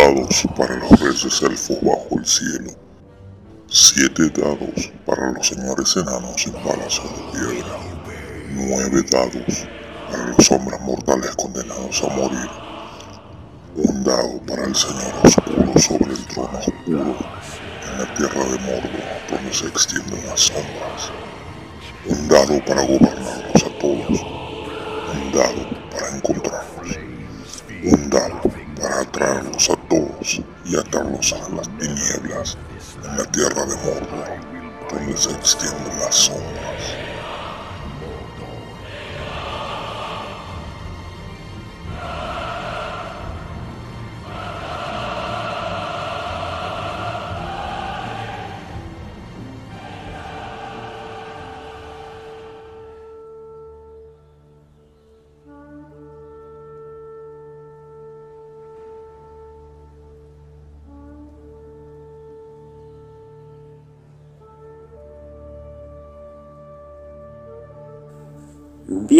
dados para los reyes elfos bajo el cielo, siete dados para los señores enanos en palacio de piedra, nueve dados para los hombres mortales condenados a morir, un dado para el señor oscuro sobre el trono oscuro en la tierra de Mordor donde se extienden las sombras, un dado para gobernarlos a todos, un dado para encontrarlos, un dado atraerlos a todos y atarlos a las tinieblas en la tierra de Mordor, donde se extienden las sombras.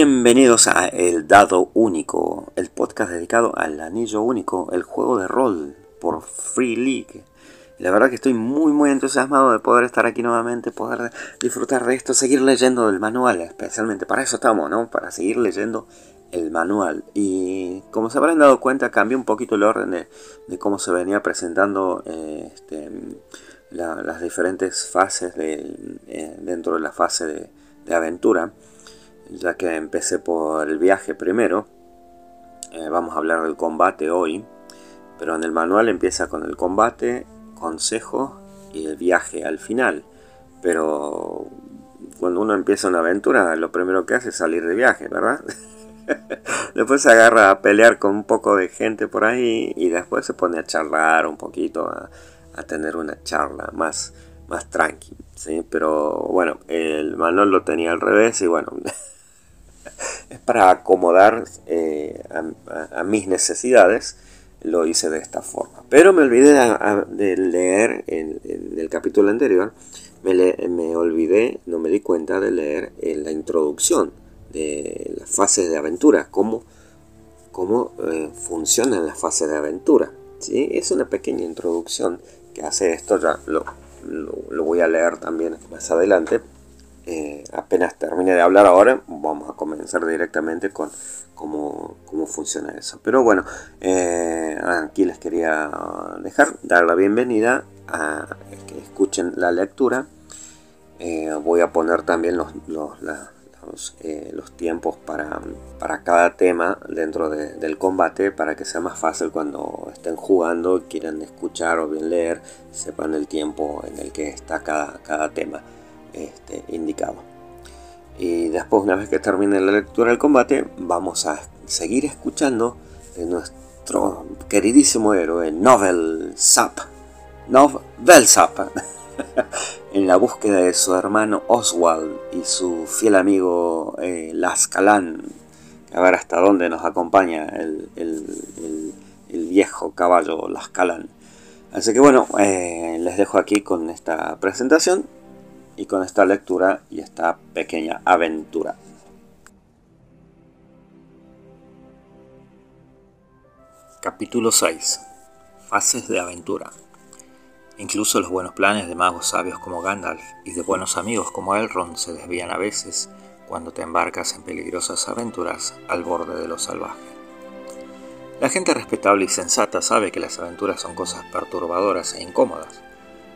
Bienvenidos a El Dado Único, el podcast dedicado al anillo único, el juego de rol por Free League. La verdad que estoy muy muy entusiasmado de poder estar aquí nuevamente, poder disfrutar de esto, seguir leyendo el manual, especialmente para eso estamos, ¿no? Para seguir leyendo el manual. Y como se habrán dado cuenta, cambió un poquito el orden de, cómo se venía presentando eh, este, las diferentes fases eh, dentro de la fase de aventura ya que empecé por el viaje primero. Eh, vamos a hablar del combate hoy, pero en el manual empieza con el combate, consejo y el viaje al final. Pero cuando uno empieza una aventura, lo primero que hace es salir de viaje, ¿verdad? después se agarra a pelear con un poco de gente por ahí y después se pone a charlar un poquito, a, tener una charla más, más tranqui, ¿sí? Pero bueno, el manual lo tenía al revés y bueno, es para acomodar eh, a, mis necesidades, lo hice de esta forma. Pero me olvidé de, leer en, el capítulo anterior, me, olvidé, no me di cuenta de leer en la introducción de las fases de aventura, cómo, cómo eh, funcionan las fases de aventura. ¿sí? Es una pequeña introducción que hace esto, ya lo, lo voy a leer también más adelante, eh, apenas termine de hablar ahora, vamos a comenzar directamente con cómo, funciona eso. Pero bueno, eh, aquí les quería dejar, dar la bienvenida a que escuchen la lectura. Eh, voy a poner también los, los, los, tiempos para, para, cada tema dentro del combate para que sea más fácil cuando estén jugando, quieran escuchar o bien leer, sepan el tiempo en el que está cada, cada tema este, indicado. Y después, una vez que termine la lectura del combate, vamos a seguir escuchando de nuestro queridísimo héroe Novel Sap. Novel Sap. en la búsqueda de su hermano Oswald y su fiel amigo eh, Lascalán. A ver hasta dónde nos acompaña el, viejo caballo Lascalán. Así que bueno, eh, les dejo aquí con esta presentación y con esta lectura y esta pequeña aventura. Capítulo 6. Fases de aventura. Incluso los buenos planes de magos sabios como Gandalf y de buenos amigos como Elrond se desvían a veces cuando te embarcas en peligrosas aventuras al borde de lo salvaje. La gente respetable y sensata sabe que las aventuras son cosas perturbadoras e incómodas,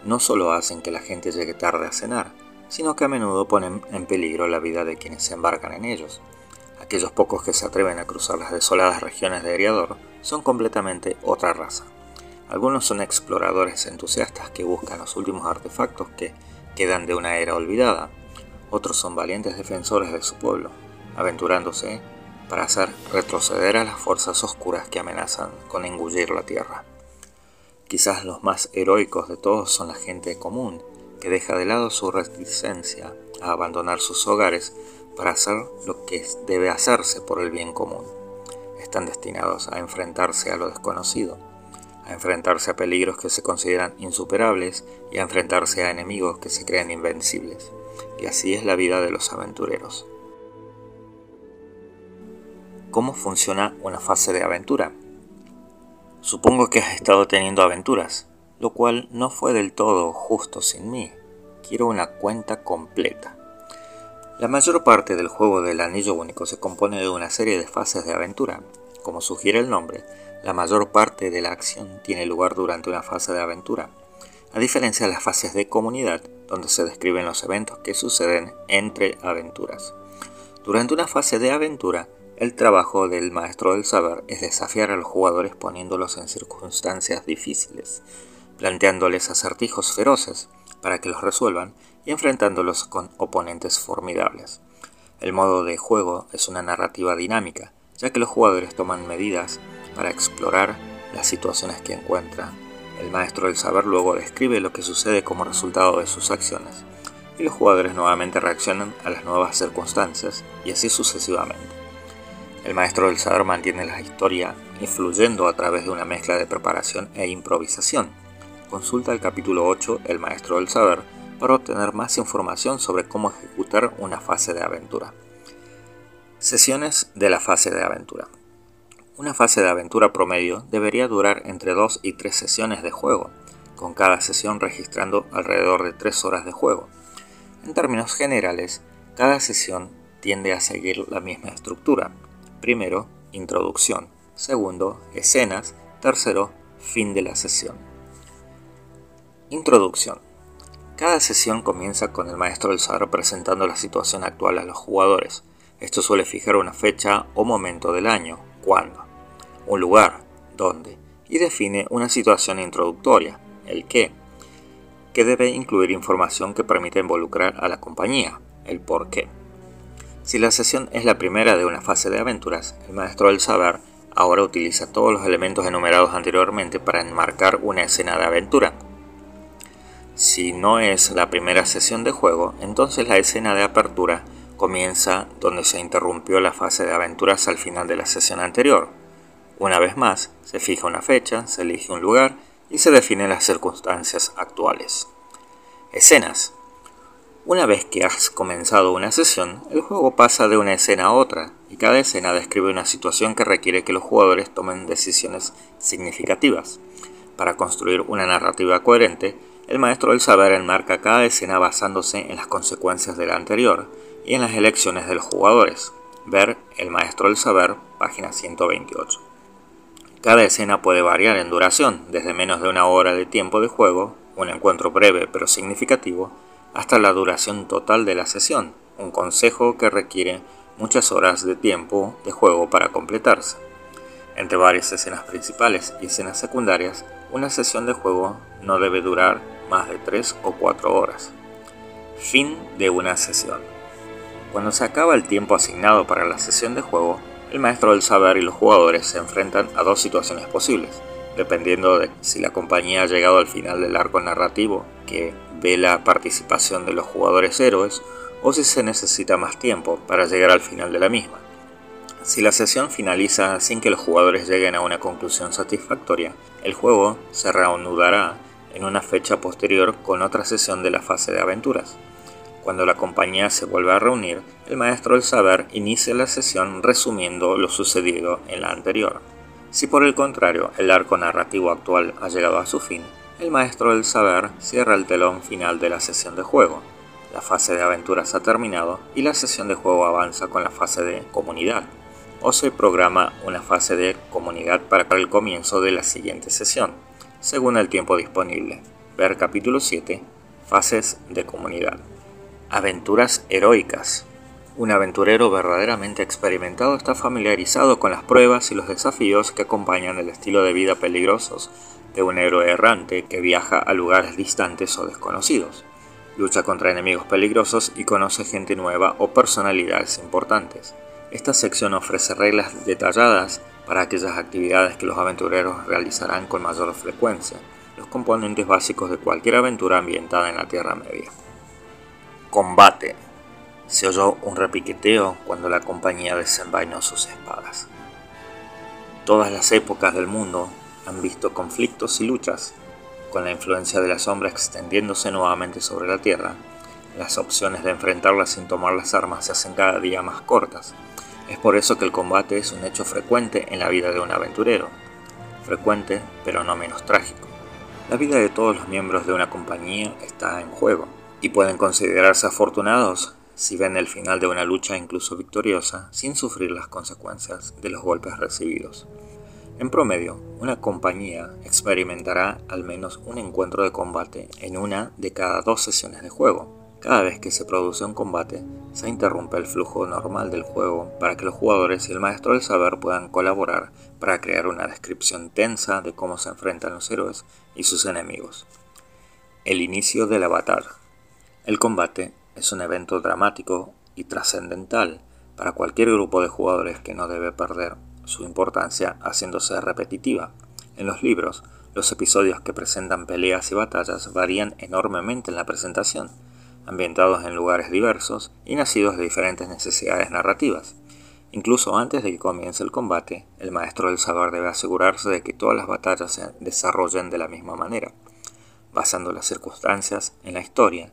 no solo hacen que la gente llegue tarde a cenar, sino que a menudo ponen en peligro la vida de quienes se embarcan en ellos. Aquellos pocos que se atreven a cruzar las desoladas regiones de Eriador son completamente otra raza. Algunos son exploradores entusiastas que buscan los últimos artefactos que quedan de una era olvidada. Otros son valientes defensores de su pueblo, aventurándose para hacer retroceder a las fuerzas oscuras que amenazan con engullir la tierra. Quizás los más heroicos de todos son la gente común, que deja de lado su reticencia a abandonar sus hogares para hacer lo que debe hacerse por el bien común. Están destinados a enfrentarse a lo desconocido, a enfrentarse a peligros que se consideran insuperables y a enfrentarse a enemigos que se creen invencibles. Y así es la vida de los aventureros. ¿Cómo funciona una fase de aventura? Supongo que has estado teniendo aventuras, lo cual no fue del todo justo sin mí. Quiero una cuenta completa. La mayor parte del juego del Anillo Único se compone de una serie de fases de aventura. Como sugiere el nombre, la mayor parte de la acción tiene lugar durante una fase de aventura, a diferencia de las fases de comunidad, donde se describen los eventos que suceden entre aventuras. Durante una fase de aventura, el trabajo del maestro del saber es desafiar a los jugadores poniéndolos en circunstancias difíciles, planteándoles acertijos feroces para que los resuelvan y enfrentándolos con oponentes formidables. El modo de juego es una narrativa dinámica, ya que los jugadores toman medidas para explorar las situaciones que encuentran. El maestro del saber luego describe lo que sucede como resultado de sus acciones, y los jugadores nuevamente reaccionan a las nuevas circunstancias, y así sucesivamente. El maestro del saber mantiene la historia influyendo a través de una mezcla de preparación e improvisación. Consulta el capítulo 8, El maestro del saber, para obtener más información sobre cómo ejecutar una fase de aventura. Sesiones de la fase de aventura. Una fase de aventura promedio debería durar entre 2 y 3 sesiones de juego, con cada sesión registrando alrededor de 3 horas de juego. En términos generales, cada sesión tiende a seguir la misma estructura, Primero, introducción. Segundo, escenas. Tercero, fin de la sesión. Introducción. Cada sesión comienza con el maestro del saber presentando la situación actual a los jugadores. Esto suele fijar una fecha o momento del año, cuándo, un lugar, dónde, y define una situación introductoria, el qué, que debe incluir información que permita involucrar a la compañía, el por qué. Si la sesión es la primera de una fase de aventuras, el maestro del saber ahora utiliza todos los elementos enumerados anteriormente para enmarcar una escena de aventura. Si no es la primera sesión de juego, entonces la escena de apertura comienza donde se interrumpió la fase de aventuras al final de la sesión anterior. Una vez más, se fija una fecha, se elige un lugar y se definen las circunstancias actuales. Escenas. Una vez que has comenzado una sesión, el juego pasa de una escena a otra, y cada escena describe una situación que requiere que los jugadores tomen decisiones significativas. Para construir una narrativa coherente, el maestro del saber enmarca cada escena basándose en las consecuencias de la anterior y en las elecciones de los jugadores. Ver El maestro del saber, página 128. Cada escena puede variar en duración, desde menos de una hora de tiempo de juego, un encuentro breve pero significativo, hasta la duración total de la sesión, un consejo que requiere muchas horas de tiempo de juego para completarse. Entre varias escenas principales y escenas secundarias, una sesión de juego no debe durar más de 3 o 4 horas. Fin de una sesión. Cuando se acaba el tiempo asignado para la sesión de juego, el maestro del saber y los jugadores se enfrentan a dos situaciones posibles, dependiendo de si la compañía ha llegado al final del arco narrativo que ve la participación de los jugadores héroes o si se necesita más tiempo para llegar al final de la misma. Si la sesión finaliza sin que los jugadores lleguen a una conclusión satisfactoria, el juego se reanudará en una fecha posterior con otra sesión de la fase de aventuras. Cuando la compañía se vuelve a reunir, el maestro del saber inicia la sesión resumiendo lo sucedido en la anterior. Si por el contrario el arco narrativo actual ha llegado a su fin, el maestro del saber cierra el telón final de la sesión de juego. La fase de aventuras ha terminado y la sesión de juego avanza con la fase de comunidad. O se programa una fase de comunidad para el comienzo de la siguiente sesión, según el tiempo disponible. Ver capítulo 7, fases de comunidad. Aventuras heroicas. Un aventurero verdaderamente experimentado está familiarizado con las pruebas y los desafíos que acompañan el estilo de vida peligrosos de un héroe errante que viaja a lugares distantes o desconocidos. Lucha contra enemigos peligrosos y conoce gente nueva o personalidades importantes. Esta sección ofrece reglas detalladas para aquellas actividades que los aventureros realizarán con mayor frecuencia, los componentes básicos de cualquier aventura ambientada en la Tierra Media. Combate se oyó un repiqueteo cuando la compañía desenvainó sus espadas. Todas las épocas del mundo han visto conflictos y luchas. Con la influencia de la sombra extendiéndose nuevamente sobre la Tierra, las opciones de enfrentarla sin tomar las armas se hacen cada día más cortas. Es por eso que el combate es un hecho frecuente en la vida de un aventurero. frecuente pero no menos trágico. La vida de todos los miembros de una compañía está en juego y pueden considerarse afortunados si ven el final de una lucha incluso victoriosa sin sufrir las consecuencias de los golpes recibidos. En promedio, una compañía experimentará al menos un encuentro de combate en una de cada dos sesiones de juego. Cada vez que se produce un combate, se interrumpe el flujo normal del juego para que los jugadores y el maestro del saber puedan colaborar para crear una descripción tensa de cómo se enfrentan los héroes y sus enemigos. El inicio de la batalla. El combate es un evento dramático y trascendental para cualquier grupo de jugadores que no debe perder su importancia haciéndose repetitiva. En los libros, los episodios que presentan peleas y batallas varían enormemente en la presentación, ambientados en lugares diversos y nacidos de diferentes necesidades narrativas. Incluso antes de que comience el combate, el maestro del saber debe asegurarse de que todas las batallas se desarrollen de la misma manera, basando las circunstancias en la historia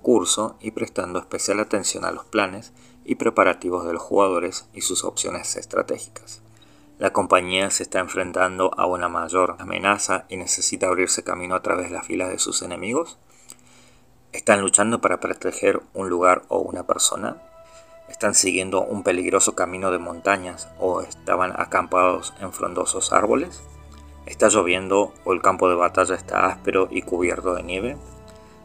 curso y prestando especial atención a los planes y preparativos de los jugadores y sus opciones estratégicas. La compañía se está enfrentando a una mayor amenaza y necesita abrirse camino a través de las filas de sus enemigos. ¿Están luchando para proteger un lugar o una persona? ¿Están siguiendo un peligroso camino de montañas o estaban acampados en frondosos árboles? ¿Está lloviendo o el campo de batalla está áspero y cubierto de nieve?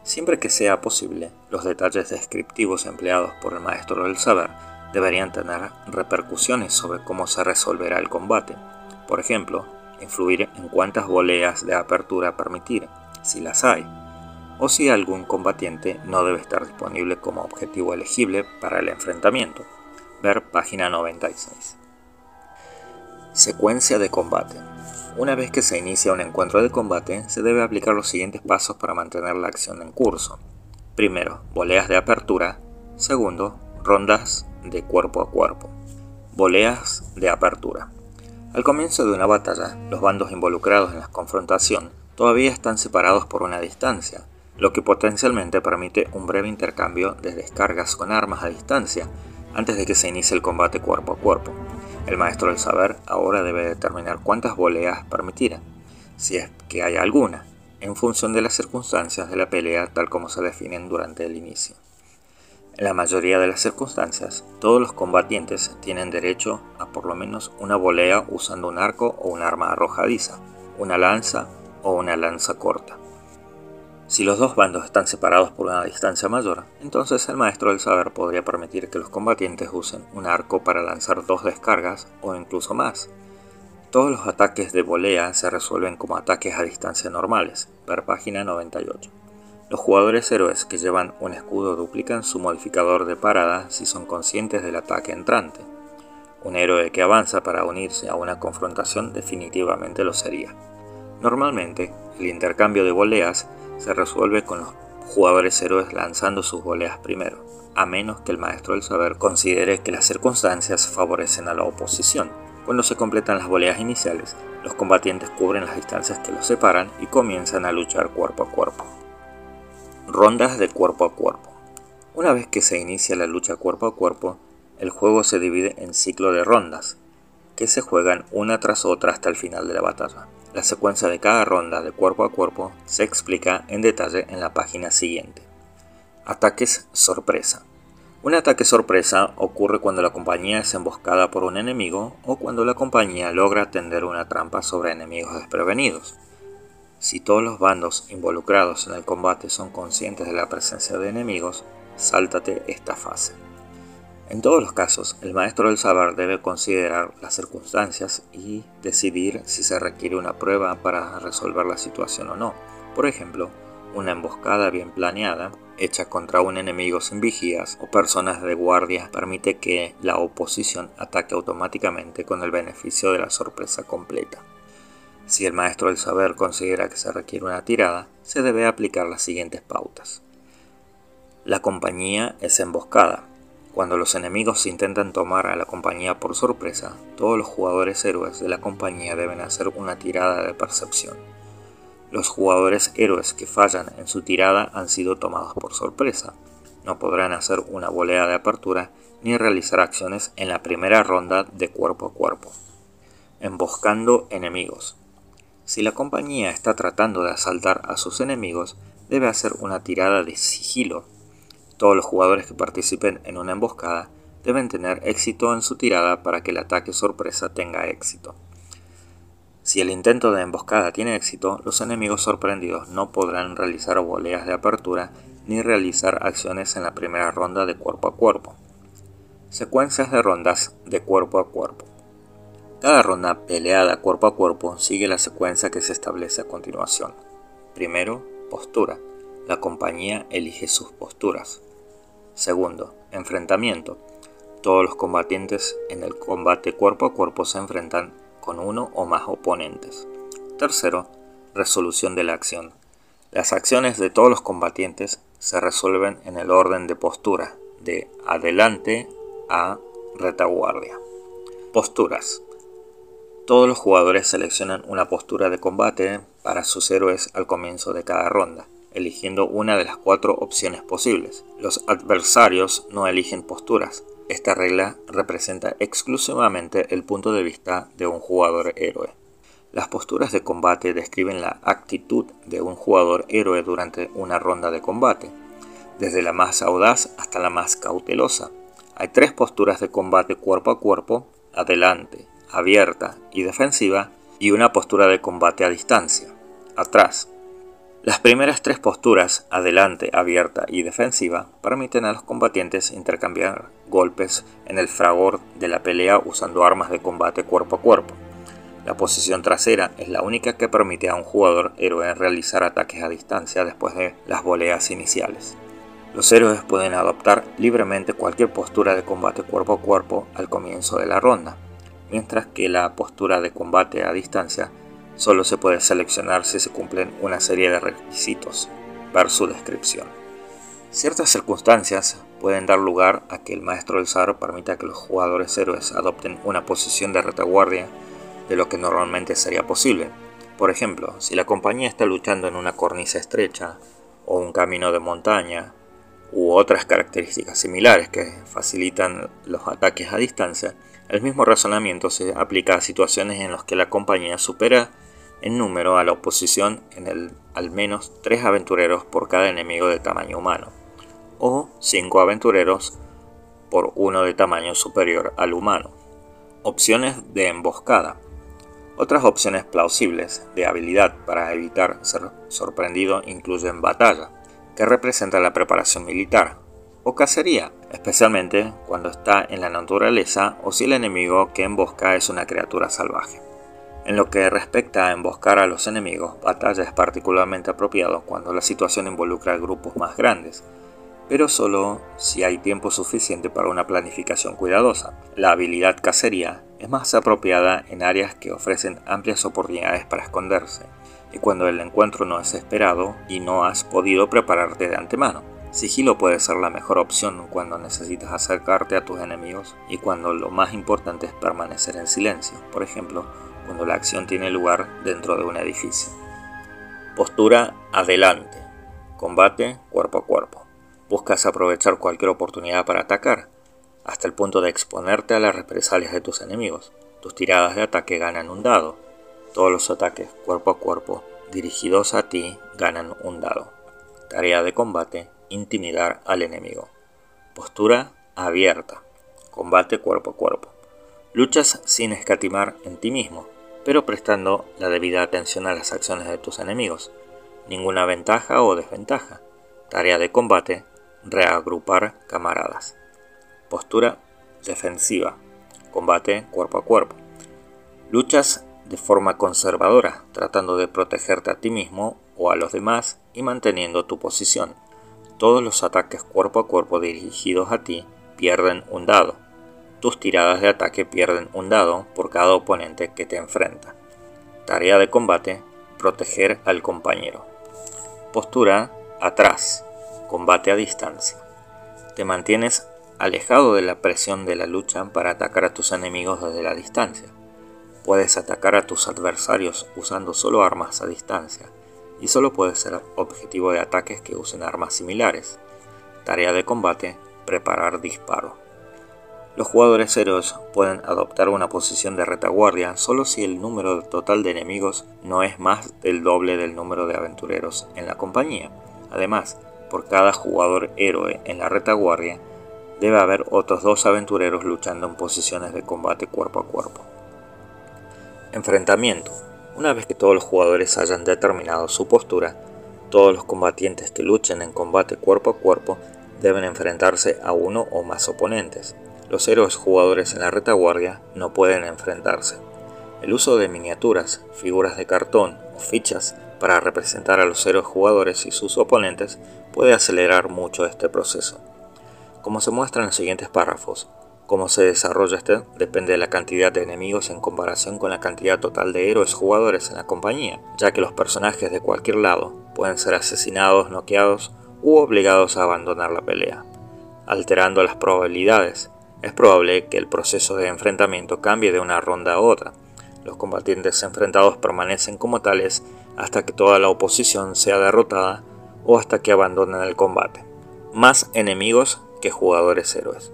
Siempre que sea posible, los detalles descriptivos empleados por el maestro del saber deberían tener repercusiones sobre cómo se resolverá el combate. Por ejemplo, influir en cuántas voleas de apertura permitir, si las hay, o si algún combatiente no debe estar disponible como objetivo elegible para el enfrentamiento. Ver página 96. Secuencia de combate. Una vez que se inicia un encuentro de combate, se debe aplicar los siguientes pasos para mantener la acción en curso. Primero, voleas de apertura. Segundo, rondas de cuerpo a cuerpo. Voleas de apertura. Al comienzo de una batalla, los bandos involucrados en la confrontación todavía están separados por una distancia, lo que potencialmente permite un breve intercambio de descargas con armas a distancia antes de que se inicie el combate cuerpo a cuerpo. El maestro del saber ahora debe determinar cuántas voleas permitirá, si es que hay alguna, en función de las circunstancias de la pelea tal como se definen durante el inicio. En la mayoría de las circunstancias, todos los combatientes tienen derecho a por lo menos una volea usando un arco o un arma arrojadiza, una lanza o una lanza corta. Si los dos bandos están separados por una distancia mayor, entonces el maestro del saber podría permitir que los combatientes usen un arco para lanzar dos descargas o incluso más. Todos los ataques de volea se resuelven como ataques a distancia normales, ver página 98. Los jugadores héroes que llevan un escudo duplican su modificador de parada si son conscientes del ataque entrante. Un héroe que avanza para unirse a una confrontación definitivamente lo sería. Normalmente, el intercambio de voleas se resuelve con los jugadores héroes lanzando sus voleas primero, a menos que el maestro del saber considere que las circunstancias favorecen a la oposición. Cuando se completan las voleas iniciales, los combatientes cubren las distancias que los separan y comienzan a luchar cuerpo a cuerpo. Rondas de cuerpo a cuerpo. Una vez que se inicia la lucha cuerpo a cuerpo, el juego se divide en ciclo de rondas, que se juegan una tras otra hasta el final de la batalla. La secuencia de cada ronda de cuerpo a cuerpo se explica en detalle en la página siguiente. Ataques sorpresa. Un ataque sorpresa ocurre cuando la compañía es emboscada por un enemigo o cuando la compañía logra tender una trampa sobre enemigos desprevenidos. Si todos los bandos involucrados en el combate son conscientes de la presencia de enemigos, sáltate esta fase. En todos los casos, el maestro del saber debe considerar las circunstancias y decidir si se requiere una prueba para resolver la situación o no. Por ejemplo, una emboscada bien planeada, hecha contra un enemigo sin vigías o personas de guardia, permite que la oposición ataque automáticamente con el beneficio de la sorpresa completa. Si el maestro del saber considera que se requiere una tirada, se debe aplicar las siguientes pautas. La compañía es emboscada. Cuando los enemigos intentan tomar a la compañía por sorpresa, todos los jugadores héroes de la compañía deben hacer una tirada de percepción. Los jugadores héroes que fallan en su tirada han sido tomados por sorpresa. No podrán hacer una volea de apertura ni realizar acciones en la primera ronda de cuerpo a cuerpo. Emboscando enemigos. Si la compañía está tratando de asaltar a sus enemigos, debe hacer una tirada de sigilo. Todos los jugadores que participen en una emboscada deben tener éxito en su tirada para que el ataque sorpresa tenga éxito. Si el intento de emboscada tiene éxito, los enemigos sorprendidos no podrán realizar voleas de apertura ni realizar acciones en la primera ronda de cuerpo a cuerpo. Secuencias de rondas de cuerpo a cuerpo. Cada ronda peleada cuerpo a cuerpo sigue la secuencia que se establece a continuación. Primero, postura. La compañía elige sus posturas. Segundo, enfrentamiento. Todos los combatientes en el combate cuerpo a cuerpo se enfrentan con uno o más oponentes. Tercero, resolución de la acción. Las acciones de todos los combatientes se resuelven en el orden de postura, de adelante a retaguardia. Posturas. Todos los jugadores seleccionan una postura de combate para sus héroes al comienzo de cada ronda, eligiendo una de las cuatro opciones posibles. Los adversarios no eligen posturas, esta regla representa exclusivamente el punto de vista de un jugador héroe. Las posturas de combate describen la actitud de un jugador héroe durante una ronda de combate, desde la más audaz hasta la más cautelosa. Hay tres posturas de combate cuerpo a cuerpo, adelante, abierta y defensiva, y una postura de combate a distancia, atrás. Las primeras tres posturas, adelante, abierta y defensiva, permiten a los combatientes intercambiar golpes en el fragor de la pelea usando armas de combate cuerpo a cuerpo. La posición trasera es la única que permite a un jugador héroe realizar ataques a distancia después de las voleas iniciales. Los héroes pueden adoptar libremente cualquier postura de combate cuerpo a cuerpo al comienzo de la ronda, mientras que la postura de combate a distancia Solo se puede seleccionar si se cumplen una serie de requisitos. Ver su descripción. Ciertas circunstancias pueden dar lugar a que el maestro del zar permita que los jugadores héroes adopten una posición de retaguardia de lo que normalmente sería posible. Por ejemplo, si la compañía está luchando en una cornisa estrecha o un camino de montaña u otras características similares que facilitan los ataques a distancia, el mismo razonamiento se aplica a situaciones en las que la compañía supera en número a la oposición en el al menos tres aventureros por cada enemigo de tamaño humano, o cinco aventureros por uno de tamaño superior al humano. Opciones de emboscada. Otras opciones plausibles de habilidad para evitar ser sorprendido incluyen batalla, que representa la preparación militar, o cacería, especialmente cuando está en la naturaleza o si el enemigo que embosca es una criatura salvaje. En lo que respecta a emboscar a los enemigos, batalla es particularmente apropiado cuando la situación involucra grupos más grandes, pero solo si hay tiempo suficiente para una planificación cuidadosa. La habilidad cacería es más apropiada en áreas que ofrecen amplias oportunidades para esconderse, y cuando el encuentro no es esperado y no has podido prepararte de antemano. Sigilo puede ser la mejor opción cuando necesitas acercarte a tus enemigos y cuando lo más importante es permanecer en silencio. Por ejemplo, cuando la acción tiene lugar dentro de un edificio. Postura adelante. Combate cuerpo a cuerpo. Buscas aprovechar cualquier oportunidad para atacar, hasta el punto de exponerte a las represalias de tus enemigos. Tus tiradas de ataque ganan un dado. Todos los ataques cuerpo a cuerpo dirigidos a ti ganan un dado. Tarea de combate, intimidar al enemigo. Postura abierta. Combate cuerpo a cuerpo. Luchas sin escatimar en ti mismo pero prestando la debida atención a las acciones de tus enemigos. Ninguna ventaja o desventaja. Tarea de combate, reagrupar camaradas. Postura defensiva, combate cuerpo a cuerpo. Luchas de forma conservadora, tratando de protegerte a ti mismo o a los demás y manteniendo tu posición. Todos los ataques cuerpo a cuerpo dirigidos a ti pierden un dado tus tiradas de ataque pierden un dado por cada oponente que te enfrenta. Tarea de combate, proteger al compañero. Postura, atrás, combate a distancia. Te mantienes alejado de la presión de la lucha para atacar a tus enemigos desde la distancia. Puedes atacar a tus adversarios usando solo armas a distancia, y solo puedes ser objetivo de ataques que usen armas similares. Tarea de combate, preparar disparo. Los jugadores héroes pueden adoptar una posición de retaguardia solo si el número total de enemigos no es más del doble del número de aventureros en la compañía. Además, por cada jugador héroe en la retaguardia, debe haber otros dos aventureros luchando en posiciones de combate cuerpo a cuerpo. Enfrentamiento. Una vez que todos los jugadores hayan determinado su postura, todos los combatientes que luchen en combate cuerpo a cuerpo deben enfrentarse a uno o más oponentes. Los héroes jugadores en la retaguardia no pueden enfrentarse. El uso de miniaturas, figuras de cartón o fichas para representar a los héroes jugadores y sus oponentes puede acelerar mucho este proceso. Como se muestra en los siguientes párrafos, cómo se desarrolla este depende de la cantidad de enemigos en comparación con la cantidad total de héroes jugadores en la compañía, ya que los personajes de cualquier lado pueden ser asesinados, noqueados u obligados a abandonar la pelea, alterando las probabilidades es probable que el proceso de enfrentamiento cambie de una ronda a otra. Los combatientes enfrentados permanecen como tales hasta que toda la oposición sea derrotada o hasta que abandonen el combate. Más enemigos que jugadores héroes.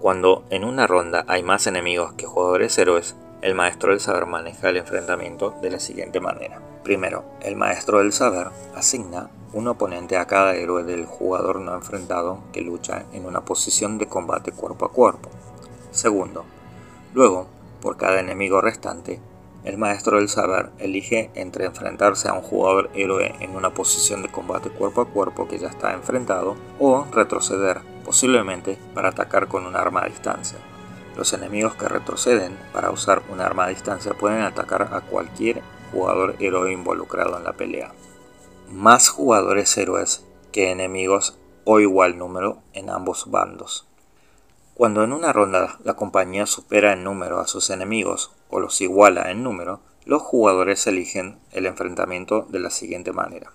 Cuando en una ronda hay más enemigos que jugadores héroes, el maestro del saber maneja el enfrentamiento de la siguiente manera. Primero, el maestro del saber asigna un oponente a cada héroe del jugador no enfrentado que lucha en una posición de combate cuerpo a cuerpo. Segundo, luego, por cada enemigo restante, el maestro del saber elige entre enfrentarse a un jugador héroe en una posición de combate cuerpo a cuerpo que ya está enfrentado o retroceder, posiblemente para atacar con un arma a distancia. Los enemigos que retroceden para usar un arma a distancia pueden atacar a cualquier jugador héroe involucrado en la pelea más jugadores héroes que enemigos o igual número en ambos bandos. Cuando en una ronda la compañía supera en número a sus enemigos o los iguala en número, los jugadores eligen el enfrentamiento de la siguiente manera.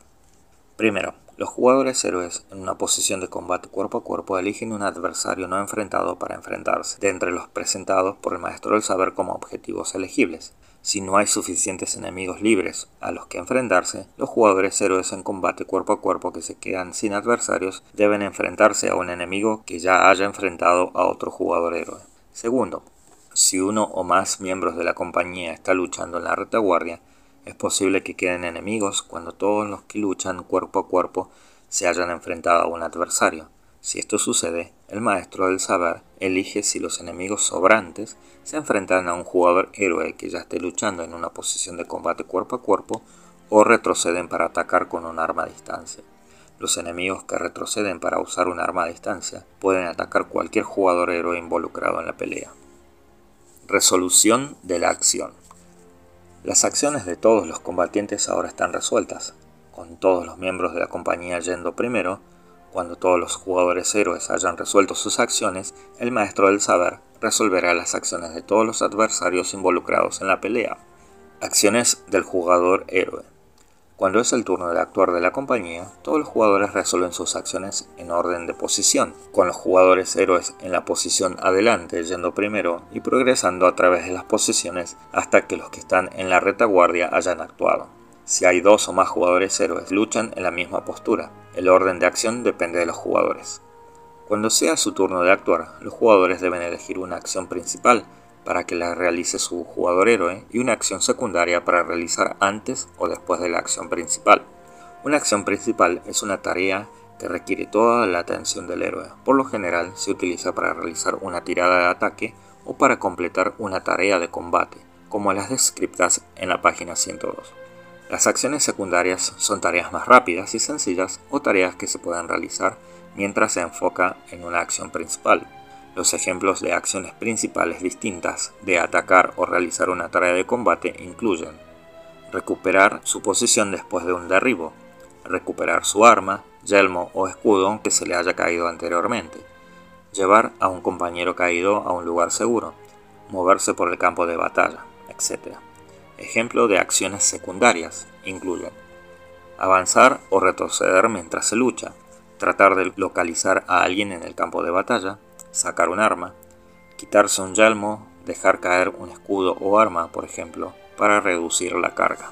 Primero, los jugadores héroes en una posición de combate cuerpo a cuerpo eligen un adversario no enfrentado para enfrentarse, de entre los presentados por el maestro del saber como objetivos elegibles. Si no hay suficientes enemigos libres a los que enfrentarse, los jugadores héroes en combate cuerpo a cuerpo que se quedan sin adversarios deben enfrentarse a un enemigo que ya haya enfrentado a otro jugador héroe. Segundo, si uno o más miembros de la compañía está luchando en la retaguardia, es posible que queden enemigos cuando todos los que luchan cuerpo a cuerpo se hayan enfrentado a un adversario. Si esto sucede, el maestro del saber elige si los enemigos sobrantes se enfrentan a un jugador héroe que ya esté luchando en una posición de combate cuerpo a cuerpo o retroceden para atacar con un arma a distancia. Los enemigos que retroceden para usar un arma a distancia pueden atacar cualquier jugador héroe involucrado en la pelea. Resolución de la acción. Las acciones de todos los combatientes ahora están resueltas, con todos los miembros de la compañía yendo primero, cuando todos los jugadores héroes hayan resuelto sus acciones, el maestro del saber resolverá las acciones de todos los adversarios involucrados en la pelea. Acciones del jugador héroe. Cuando es el turno de actuar de la compañía, todos los jugadores resuelven sus acciones en orden de posición, con los jugadores héroes en la posición adelante yendo primero y progresando a través de las posiciones hasta que los que están en la retaguardia hayan actuado. Si hay dos o más jugadores héroes, luchan en la misma postura. El orden de acción depende de los jugadores. Cuando sea su turno de actuar, los jugadores deben elegir una acción principal para que la realice su jugador héroe y una acción secundaria para realizar antes o después de la acción principal. Una acción principal es una tarea que requiere toda la atención del héroe. Por lo general se utiliza para realizar una tirada de ataque o para completar una tarea de combate, como las descritas en la página 102. Las acciones secundarias son tareas más rápidas y sencillas o tareas que se pueden realizar mientras se enfoca en una acción principal. Los ejemplos de acciones principales distintas de atacar o realizar una tarea de combate incluyen recuperar su posición después de un derribo, recuperar su arma, yelmo o escudo que se le haya caído anteriormente, llevar a un compañero caído a un lugar seguro, moverse por el campo de batalla, etc. Ejemplo de acciones secundarias incluyen avanzar o retroceder mientras se lucha, tratar de localizar a alguien en el campo de batalla, sacar un arma, quitarse un yelmo, dejar caer un escudo o arma, por ejemplo, para reducir la carga.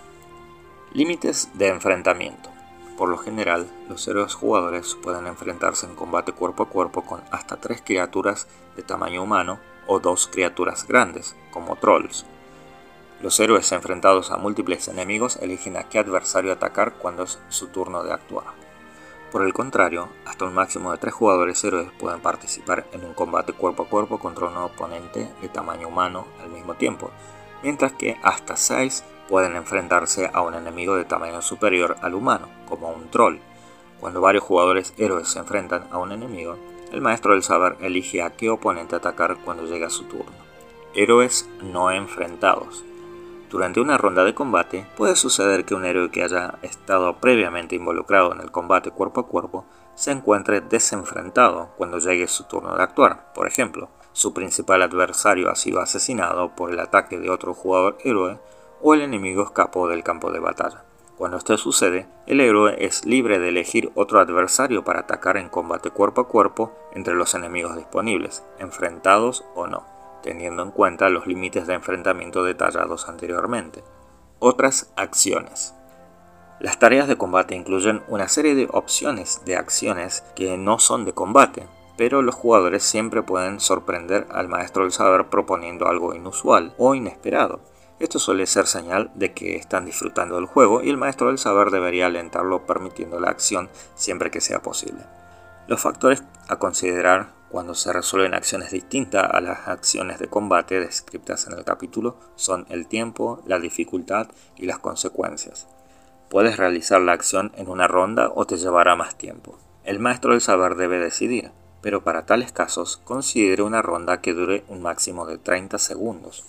Límites de enfrentamiento. Por lo general, los héroes jugadores pueden enfrentarse en combate cuerpo a cuerpo con hasta tres criaturas de tamaño humano o dos criaturas grandes, como trolls. Los héroes enfrentados a múltiples enemigos eligen a qué adversario atacar cuando es su turno de actuar. Por el contrario, hasta un máximo de tres jugadores héroes pueden participar en un combate cuerpo a cuerpo contra un oponente de tamaño humano al mismo tiempo, mientras que hasta seis pueden enfrentarse a un enemigo de tamaño superior al humano, como un troll. Cuando varios jugadores héroes se enfrentan a un enemigo, el maestro del saber elige a qué oponente atacar cuando llega su turno. Héroes no enfrentados. Durante una ronda de combate, puede suceder que un héroe que haya estado previamente involucrado en el combate cuerpo a cuerpo se encuentre desenfrentado cuando llegue su turno de actuar. Por ejemplo, su principal adversario ha sido asesinado por el ataque de otro jugador héroe o el enemigo escapó del campo de batalla. Cuando esto sucede, el héroe es libre de elegir otro adversario para atacar en combate cuerpo a cuerpo entre los enemigos disponibles, enfrentados o no teniendo en cuenta los límites de enfrentamiento detallados anteriormente. Otras acciones. Las tareas de combate incluyen una serie de opciones de acciones que no son de combate, pero los jugadores siempre pueden sorprender al maestro del saber proponiendo algo inusual o inesperado. Esto suele ser señal de que están disfrutando del juego y el maestro del saber debería alentarlo permitiendo la acción siempre que sea posible. Los factores a considerar cuando se resuelven acciones distintas a las acciones de combate descritas en el capítulo son el tiempo, la dificultad y las consecuencias. Puedes realizar la acción en una ronda o te llevará más tiempo. El maestro del saber debe decidir, pero para tales casos considere una ronda que dure un máximo de 30 segundos.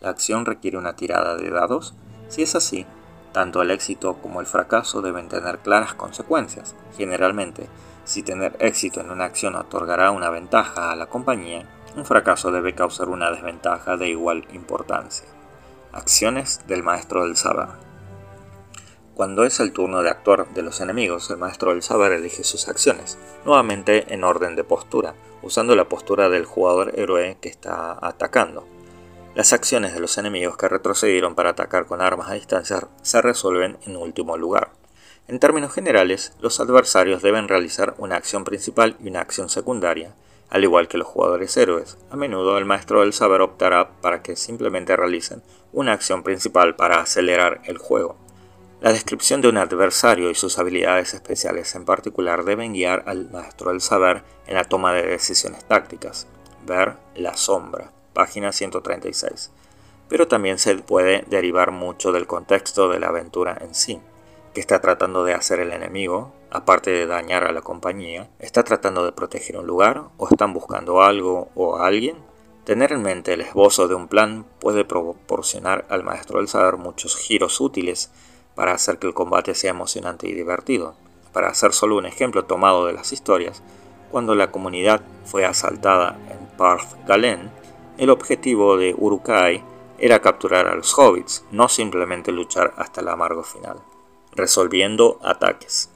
La acción requiere una tirada de dados. Si es así, tanto el éxito como el fracaso deben tener claras consecuencias. Generalmente, si tener éxito en una acción otorgará una ventaja a la compañía, un fracaso debe causar una desventaja de igual importancia. Acciones del maestro del saber. Cuando es el turno de actuar de los enemigos, el maestro del saber elige sus acciones, nuevamente en orden de postura, usando la postura del jugador héroe que está atacando. Las acciones de los enemigos que retrocedieron para atacar con armas a distancia se resuelven en último lugar. En términos generales, los adversarios deben realizar una acción principal y una acción secundaria, al igual que los jugadores héroes. A menudo el maestro del saber optará para que simplemente realicen una acción principal para acelerar el juego. La descripción de un adversario y sus habilidades especiales en particular deben guiar al maestro del saber en la toma de decisiones tácticas. Ver La Sombra, página 136. Pero también se puede derivar mucho del contexto de la aventura en sí que está tratando de hacer el enemigo, aparte de dañar a la compañía, está tratando de proteger un lugar o están buscando algo o a alguien. Tener en mente el esbozo de un plan puede proporcionar al maestro del saber muchos giros útiles para hacer que el combate sea emocionante y divertido. Para hacer solo un ejemplo tomado de las historias, cuando la comunidad fue asaltada en Parth Galen, el objetivo de Urukai era capturar a los hobbits, no simplemente luchar hasta el amargo final resolviendo ataques.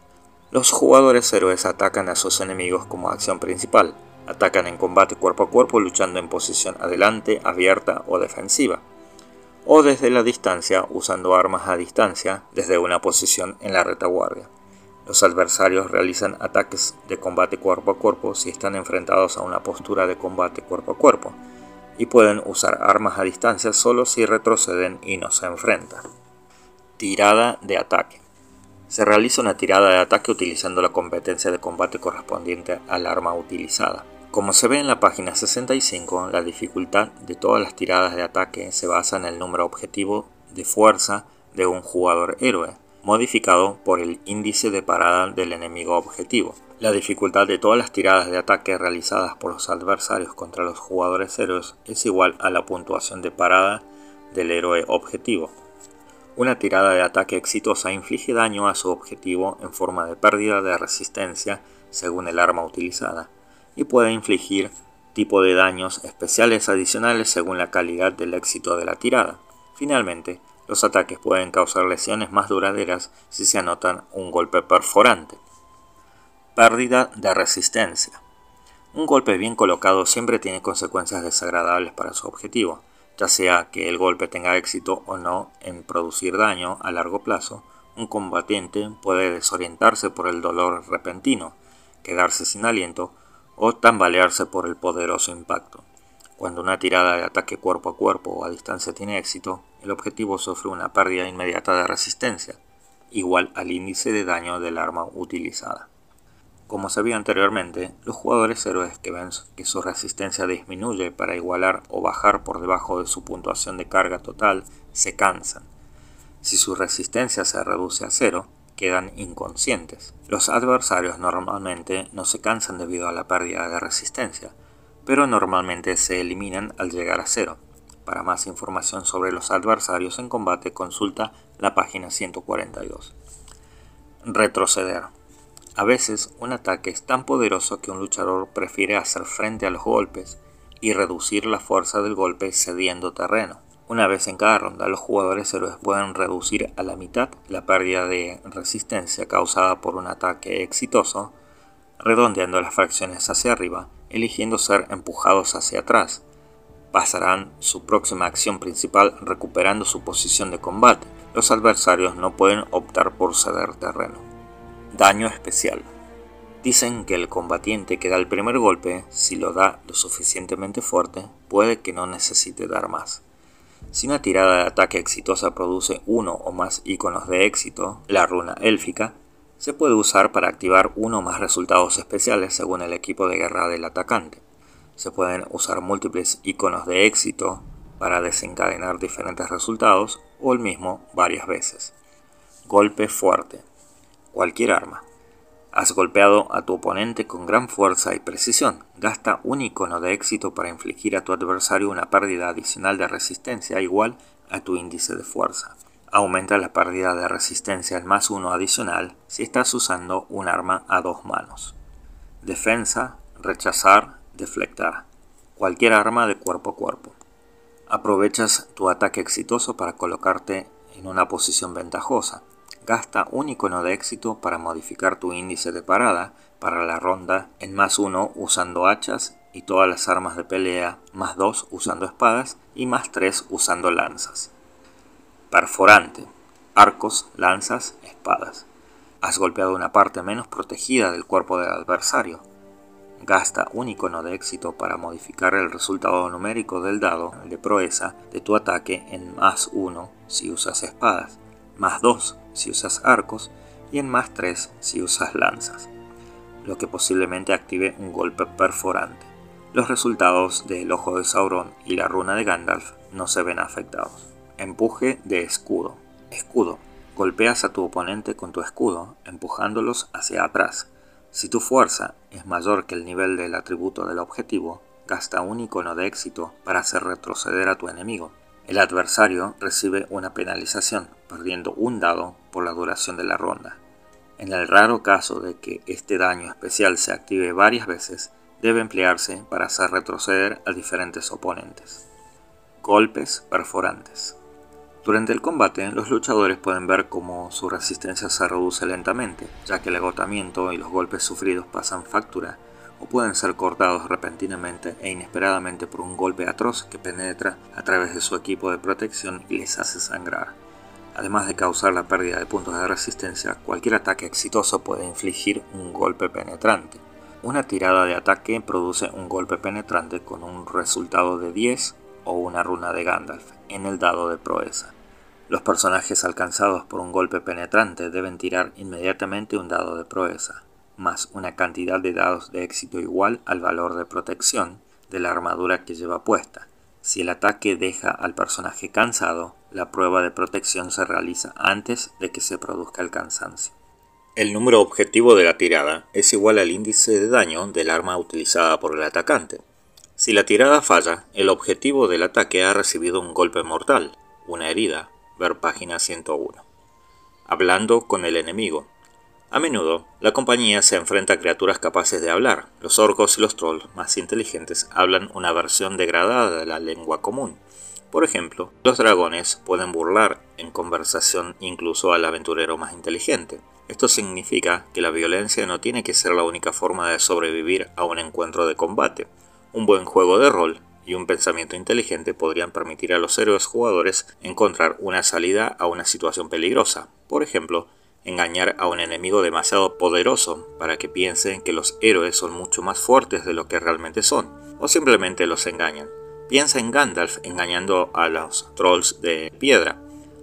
Los jugadores héroes atacan a sus enemigos como acción principal. Atacan en combate cuerpo a cuerpo luchando en posición adelante, abierta o defensiva. O desde la distancia usando armas a distancia desde una posición en la retaguardia. Los adversarios realizan ataques de combate cuerpo a cuerpo si están enfrentados a una postura de combate cuerpo a cuerpo, y pueden usar armas a distancia solo si retroceden y no se enfrentan. Tirada de ataque. Se realiza una tirada de ataque utilizando la competencia de combate correspondiente al arma utilizada. Como se ve en la página 65, la dificultad de todas las tiradas de ataque se basa en el número objetivo de fuerza de un jugador héroe, modificado por el índice de parada del enemigo objetivo. La dificultad de todas las tiradas de ataque realizadas por los adversarios contra los jugadores héroes es igual a la puntuación de parada del héroe objetivo. Una tirada de ataque exitosa inflige daño a su objetivo en forma de pérdida de resistencia según el arma utilizada, y puede infligir tipo de daños especiales adicionales según la calidad del éxito de la tirada. Finalmente, los ataques pueden causar lesiones más duraderas si se anotan un golpe perforante. Pérdida de resistencia. Un golpe bien colocado siempre tiene consecuencias desagradables para su objetivo ya sea que el golpe tenga éxito o no en producir daño a largo plazo, un combatiente puede desorientarse por el dolor repentino, quedarse sin aliento o tambalearse por el poderoso impacto. Cuando una tirada de ataque cuerpo a cuerpo o a distancia tiene éxito, el objetivo sufre una pérdida inmediata de resistencia, igual al índice de daño del arma utilizada. Como se vio anteriormente, los jugadores héroes que ven que su resistencia disminuye para igualar o bajar por debajo de su puntuación de carga total se cansan. Si su resistencia se reduce a cero, quedan inconscientes. Los adversarios normalmente no se cansan debido a la pérdida de resistencia, pero normalmente se eliminan al llegar a cero. Para más información sobre los adversarios en combate consulta la página 142. Retroceder. A veces un ataque es tan poderoso que un luchador prefiere hacer frente a los golpes y reducir la fuerza del golpe cediendo terreno. Una vez en cada ronda, los jugadores héroes pueden reducir a la mitad la pérdida de resistencia causada por un ataque exitoso, redondeando las fracciones hacia arriba, eligiendo ser empujados hacia atrás. Pasarán su próxima acción principal recuperando su posición de combate. Los adversarios no pueden optar por ceder terreno. Daño especial. Dicen que el combatiente que da el primer golpe, si lo da lo suficientemente fuerte, puede que no necesite dar más. Si una tirada de ataque exitosa produce uno o más iconos de éxito, la runa élfica, se puede usar para activar uno o más resultados especiales según el equipo de guerra del atacante. Se pueden usar múltiples iconos de éxito para desencadenar diferentes resultados o el mismo varias veces. Golpe fuerte cualquier arma. Has golpeado a tu oponente con gran fuerza y precisión. Gasta un icono de éxito para infligir a tu adversario una pérdida adicional de resistencia igual a tu índice de fuerza. Aumenta la pérdida de resistencia al más uno adicional si estás usando un arma a dos manos. Defensa, rechazar, deflectar. Cualquier arma de cuerpo a cuerpo. Aprovechas tu ataque exitoso para colocarte en una posición ventajosa Gasta un icono de éxito para modificar tu índice de parada para la ronda en más 1 usando hachas y todas las armas de pelea, más 2 usando espadas y más 3 usando lanzas. Perforante. Arcos, lanzas, espadas. Has golpeado una parte menos protegida del cuerpo del adversario. Gasta un icono de éxito para modificar el resultado numérico del dado de proeza de tu ataque en más 1 si usas espadas, más 2 si usas arcos y en más 3 si usas lanzas, lo que posiblemente active un golpe perforante. Los resultados del ojo de Sauron y la runa de Gandalf no se ven afectados. Empuje de escudo. Escudo. Golpeas a tu oponente con tu escudo, empujándolos hacia atrás. Si tu fuerza es mayor que el nivel del atributo del objetivo, gasta un icono de éxito para hacer retroceder a tu enemigo. El adversario recibe una penalización, perdiendo un dado por la duración de la ronda. En el raro caso de que este daño especial se active varias veces, debe emplearse para hacer retroceder a diferentes oponentes. Golpes perforantes. Durante el combate, los luchadores pueden ver cómo su resistencia se reduce lentamente, ya que el agotamiento y los golpes sufridos pasan factura pueden ser cortados repentinamente e inesperadamente por un golpe atroz que penetra a través de su equipo de protección y les hace sangrar. Además de causar la pérdida de puntos de resistencia, cualquier ataque exitoso puede infligir un golpe penetrante. Una tirada de ataque produce un golpe penetrante con un resultado de 10 o una runa de Gandalf en el dado de proeza. Los personajes alcanzados por un golpe penetrante deben tirar inmediatamente un dado de proeza más una cantidad de dados de éxito igual al valor de protección de la armadura que lleva puesta. Si el ataque deja al personaje cansado, la prueba de protección se realiza antes de que se produzca el cansancio. El número objetivo de la tirada es igual al índice de daño del arma utilizada por el atacante. Si la tirada falla, el objetivo del ataque ha recibido un golpe mortal, una herida, ver página 101. Hablando con el enemigo. A menudo, la compañía se enfrenta a criaturas capaces de hablar. Los orcos y los trolls más inteligentes hablan una versión degradada de la lengua común. Por ejemplo, los dragones pueden burlar en conversación incluso al aventurero más inteligente. Esto significa que la violencia no tiene que ser la única forma de sobrevivir a un encuentro de combate. Un buen juego de rol y un pensamiento inteligente podrían permitir a los héroes jugadores encontrar una salida a una situación peligrosa. Por ejemplo, engañar a un enemigo demasiado poderoso para que piensen que los héroes son mucho más fuertes de lo que realmente son, o simplemente los engañan. Piensa en Gandalf engañando a los trolls de piedra,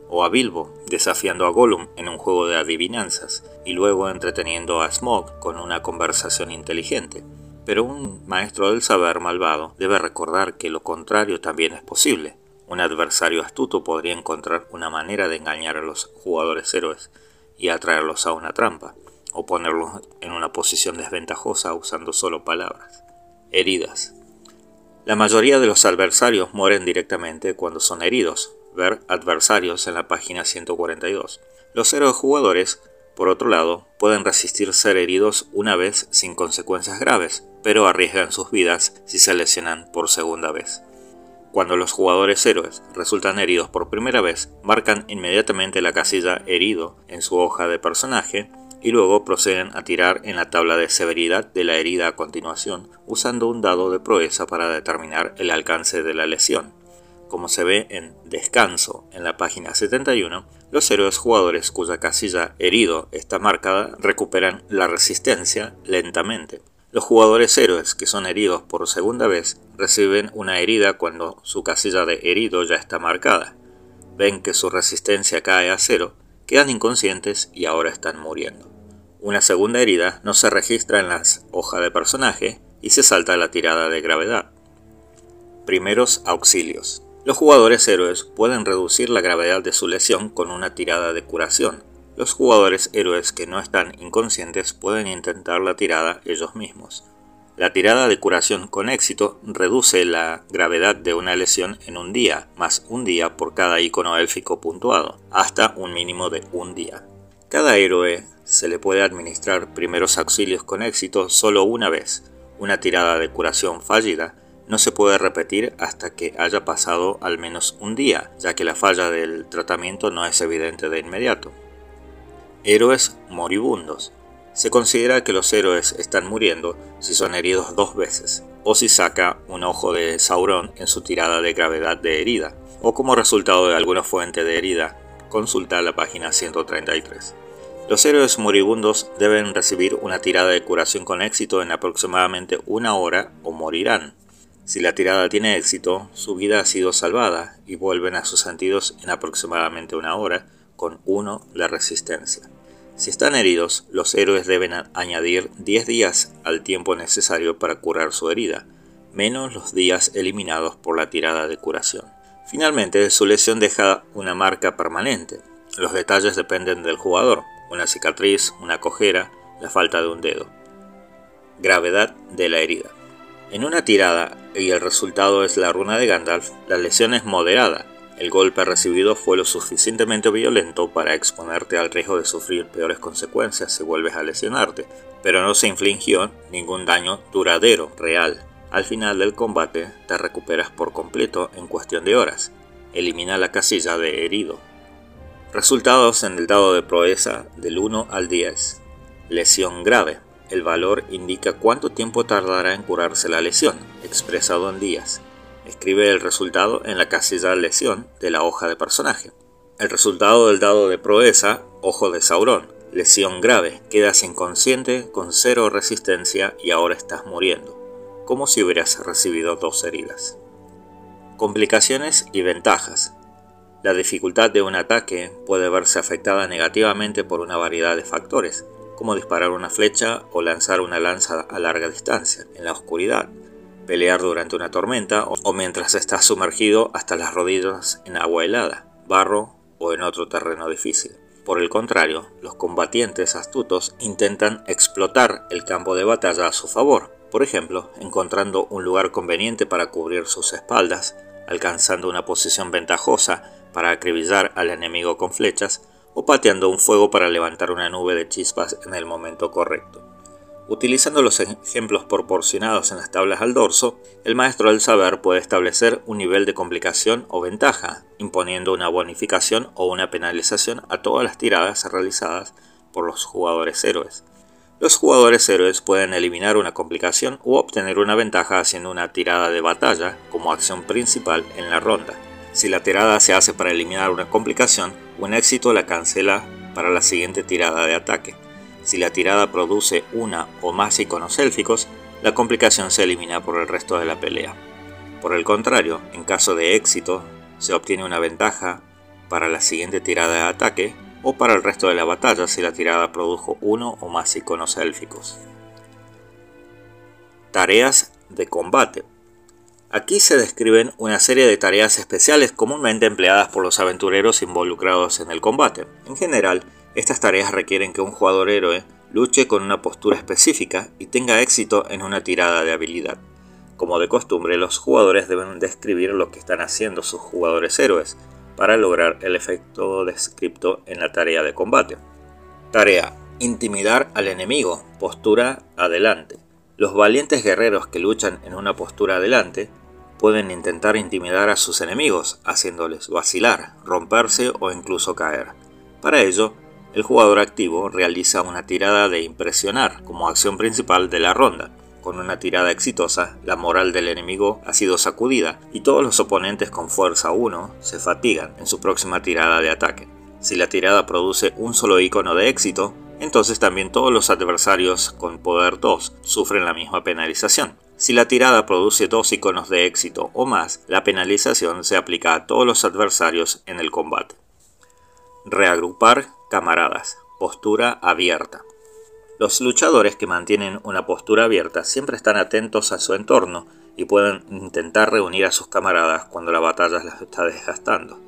o a Bilbo desafiando a Gollum en un juego de adivinanzas, y luego entreteniendo a Smog con una conversación inteligente. Pero un maestro del saber malvado debe recordar que lo contrario también es posible. Un adversario astuto podría encontrar una manera de engañar a los jugadores héroes y atraerlos a una trampa, o ponerlos en una posición desventajosa usando solo palabras. Heridas. La mayoría de los adversarios mueren directamente cuando son heridos. Ver adversarios en la página 142. Los héroes jugadores, por otro lado, pueden resistir ser heridos una vez sin consecuencias graves, pero arriesgan sus vidas si se lesionan por segunda vez. Cuando los jugadores héroes resultan heridos por primera vez, marcan inmediatamente la casilla herido en su hoja de personaje y luego proceden a tirar en la tabla de severidad de la herida a continuación, usando un dado de proeza para determinar el alcance de la lesión. Como se ve en Descanso en la página 71, los héroes jugadores cuya casilla herido está marcada recuperan la resistencia lentamente. Los jugadores héroes que son heridos por segunda vez reciben una herida cuando su casilla de herido ya está marcada. Ven que su resistencia cae a cero, quedan inconscientes y ahora están muriendo. Una segunda herida no se registra en las hojas de personaje y se salta la tirada de gravedad. Primeros auxilios. Los jugadores héroes pueden reducir la gravedad de su lesión con una tirada de curación, los jugadores héroes que no están inconscientes pueden intentar la tirada ellos mismos. La tirada de curación con éxito reduce la gravedad de una lesión en un día, más un día por cada icono élfico puntuado, hasta un mínimo de un día. Cada héroe se le puede administrar primeros auxilios con éxito solo una vez. Una tirada de curación fallida no se puede repetir hasta que haya pasado al menos un día, ya que la falla del tratamiento no es evidente de inmediato. Héroes moribundos. Se considera que los héroes están muriendo si son heridos dos veces, o si saca un ojo de Sauron en su tirada de gravedad de herida, o como resultado de alguna fuente de herida. Consulta la página 133. Los héroes moribundos deben recibir una tirada de curación con éxito en aproximadamente una hora o morirán. Si la tirada tiene éxito, su vida ha sido salvada y vuelven a sus sentidos en aproximadamente una hora, con 1 de resistencia. Si están heridos, los héroes deben añadir 10 días al tiempo necesario para curar su herida, menos los días eliminados por la tirada de curación. Finalmente, su lesión deja una marca permanente. Los detalles dependen del jugador, una cicatriz, una cojera, la falta de un dedo. Gravedad de la herida. En una tirada, y el resultado es la runa de Gandalf, la lesión es moderada, el golpe recibido fue lo suficientemente violento para exponerte al riesgo de sufrir peores consecuencias si vuelves a lesionarte, pero no se infligió ningún daño duradero, real. Al final del combate te recuperas por completo en cuestión de horas. Elimina la casilla de herido. Resultados en el dado de proeza del 1 al 10. Lesión grave. El valor indica cuánto tiempo tardará en curarse la lesión, expresado en días. Escribe el resultado en la casilla lesión de la hoja de personaje. El resultado del dado de proeza, ojo de Sauron, lesión grave, quedas inconsciente con cero resistencia y ahora estás muriendo, como si hubieras recibido dos heridas. Complicaciones y ventajas. La dificultad de un ataque puede verse afectada negativamente por una variedad de factores, como disparar una flecha o lanzar una lanza a larga distancia, en la oscuridad, pelear durante una tormenta o mientras estás sumergido hasta las rodillas en agua helada, barro o en otro terreno difícil. Por el contrario, los combatientes astutos intentan explotar el campo de batalla a su favor, por ejemplo, encontrando un lugar conveniente para cubrir sus espaldas, alcanzando una posición ventajosa para acribillar al enemigo con flechas, o pateando un fuego para levantar una nube de chispas en el momento correcto. Utilizando los ejemplos proporcionados en las tablas al dorso, el maestro del saber puede establecer un nivel de complicación o ventaja, imponiendo una bonificación o una penalización a todas las tiradas realizadas por los jugadores héroes. Los jugadores héroes pueden eliminar una complicación u obtener una ventaja haciendo una tirada de batalla como acción principal en la ronda. Si la tirada se hace para eliminar una complicación, un éxito la cancela para la siguiente tirada de ataque. Si la tirada produce una o más iconos élficos, la complicación se elimina por el resto de la pelea. Por el contrario, en caso de éxito, se obtiene una ventaja para la siguiente tirada de ataque o para el resto de la batalla si la tirada produjo uno o más iconos élficos. Tareas de combate. Aquí se describen una serie de tareas especiales comúnmente empleadas por los aventureros involucrados en el combate. En general, estas tareas requieren que un jugador héroe luche con una postura específica y tenga éxito en una tirada de habilidad. Como de costumbre, los jugadores deben describir lo que están haciendo sus jugadores héroes para lograr el efecto descripto en la tarea de combate. Tarea. Intimidar al enemigo. Postura adelante. Los valientes guerreros que luchan en una postura adelante pueden intentar intimidar a sus enemigos, haciéndoles vacilar, romperse o incluso caer. Para ello, el jugador activo realiza una tirada de impresionar como acción principal de la ronda. Con una tirada exitosa, la moral del enemigo ha sido sacudida y todos los oponentes con fuerza 1 se fatigan en su próxima tirada de ataque. Si la tirada produce un solo icono de éxito, entonces también todos los adversarios con poder 2 sufren la misma penalización. Si la tirada produce dos iconos de éxito o más, la penalización se aplica a todos los adversarios en el combate. Reagrupar camaradas. Postura abierta. Los luchadores que mantienen una postura abierta siempre están atentos a su entorno y pueden intentar reunir a sus camaradas cuando la batalla las está desgastando.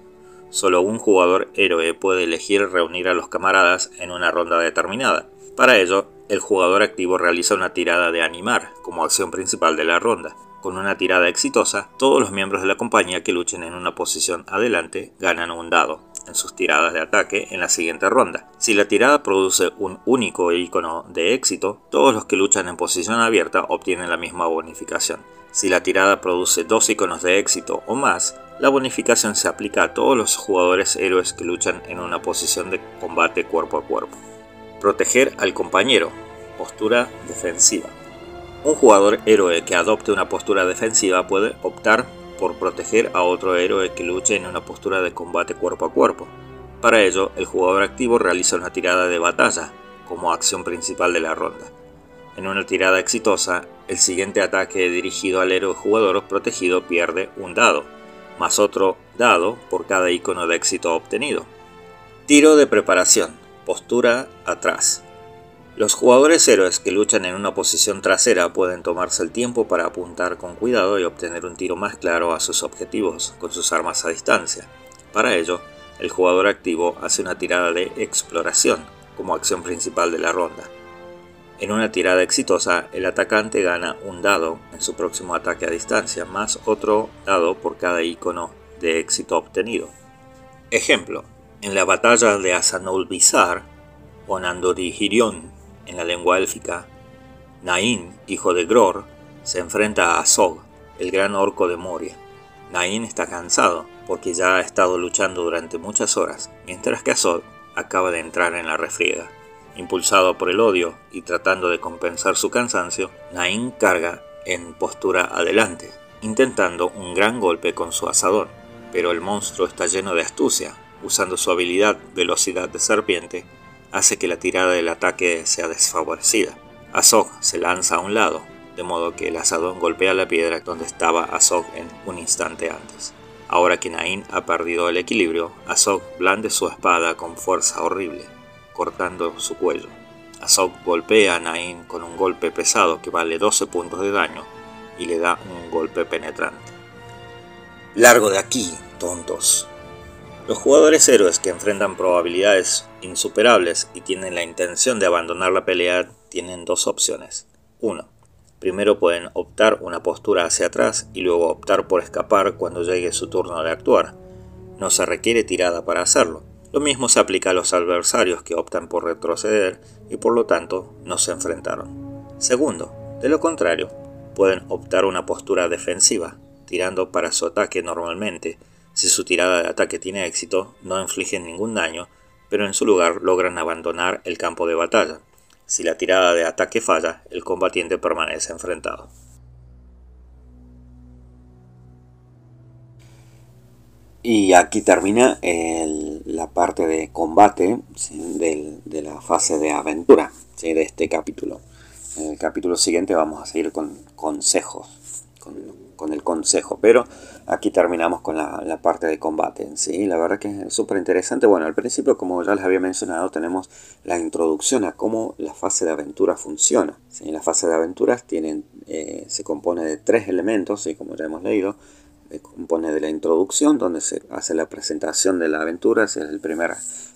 Solo un jugador héroe puede elegir reunir a los camaradas en una ronda determinada. Para ello, el jugador activo realiza una tirada de animar como acción principal de la ronda. Con una tirada exitosa, todos los miembros de la compañía que luchen en una posición adelante ganan un dado en sus tiradas de ataque en la siguiente ronda. Si la tirada produce un único icono de éxito, todos los que luchan en posición abierta obtienen la misma bonificación. Si la tirada produce dos iconos de éxito o más, la bonificación se aplica a todos los jugadores héroes que luchan en una posición de combate cuerpo a cuerpo. Proteger al compañero. Postura defensiva. Un jugador héroe que adopte una postura defensiva puede optar por proteger a otro héroe que luche en una postura de combate cuerpo a cuerpo. Para ello, el jugador activo realiza una tirada de batalla como acción principal de la ronda. En una tirada exitosa, el siguiente ataque dirigido al héroe jugador protegido pierde un dado, más otro dado por cada icono de éxito obtenido. Tiro de preparación. Postura atrás. Los jugadores héroes que luchan en una posición trasera pueden tomarse el tiempo para apuntar con cuidado y obtener un tiro más claro a sus objetivos con sus armas a distancia. Para ello, el jugador activo hace una tirada de exploración como acción principal de la ronda. En una tirada exitosa, el atacante gana un dado en su próximo ataque a distancia, más otro dado por cada icono de éxito obtenido. Ejemplo, en la batalla de Asanul Bizar, o Nando di Hirion en la lengua élfica, Nain, hijo de Gror, se enfrenta a Azog, el gran orco de Moria. Nain está cansado porque ya ha estado luchando durante muchas horas, mientras que Azog acaba de entrar en la refriega. Impulsado por el odio y tratando de compensar su cansancio, Nain carga en postura adelante, intentando un gran golpe con su asador, pero el monstruo está lleno de astucia usando su habilidad velocidad de serpiente, hace que la tirada del ataque sea desfavorecida. Azog se lanza a un lado, de modo que el asadón golpea la piedra donde estaba Azog en un instante antes. Ahora que Nain ha perdido el equilibrio, Azog blande su espada con fuerza horrible, cortando su cuello. Azog golpea a Nain con un golpe pesado que vale 12 puntos de daño y le da un golpe penetrante. Largo de aquí, tontos, los jugadores héroes que enfrentan probabilidades insuperables y tienen la intención de abandonar la pelea tienen dos opciones. 1. Primero pueden optar una postura hacia atrás y luego optar por escapar cuando llegue su turno de actuar. No se requiere tirada para hacerlo. Lo mismo se aplica a los adversarios que optan por retroceder y por lo tanto no se enfrentaron. Segundo, de lo contrario, pueden optar una postura defensiva, tirando para su ataque normalmente si su tirada de ataque tiene éxito, no infligen ningún daño, pero en su lugar logran abandonar el campo de batalla. Si la tirada de ataque falla, el combatiente permanece enfrentado. Y aquí termina la parte de combate de la fase de aventura de este capítulo. En el capítulo siguiente vamos a seguir con consejos con, el consejo. Pero aquí terminamos con la, parte de combate sí. La verdad que es súper interesante. Bueno, al principio, como ya les había mencionado, tenemos la introducción a cómo la fase de aventura funciona. ¿sí? La fase de aventuras eh, se compone de tres elementos, y como ya hemos leído. Se compone de la introducción, donde se hace la presentación de la aventura. Es el primer,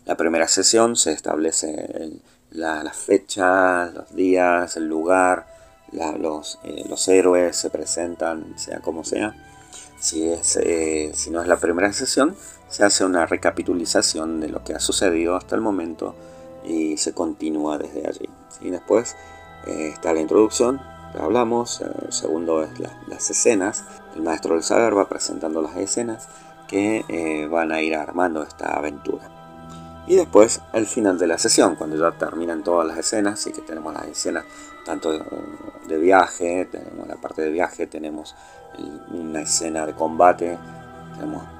la primera sesión, se establece la fecha, los días, el lugar, los, eh, los, héroes se presentan, sea como sea. Si, es, eh, si no es la primera sesión, se hace una recapitulización de lo que ha sucedido hasta el momento y se continúa desde allí. y Después eh, está la introducción, hablamos. El segundo es las escenas. El maestro del saber va presentando las escenas que van a ir armando esta aventura. Y después, al final de la sesión, cuando ya terminan todas las escenas, y que tenemos las escenas tanto de, viaje, tenemos la parte de viaje, tenemos una escena de combate,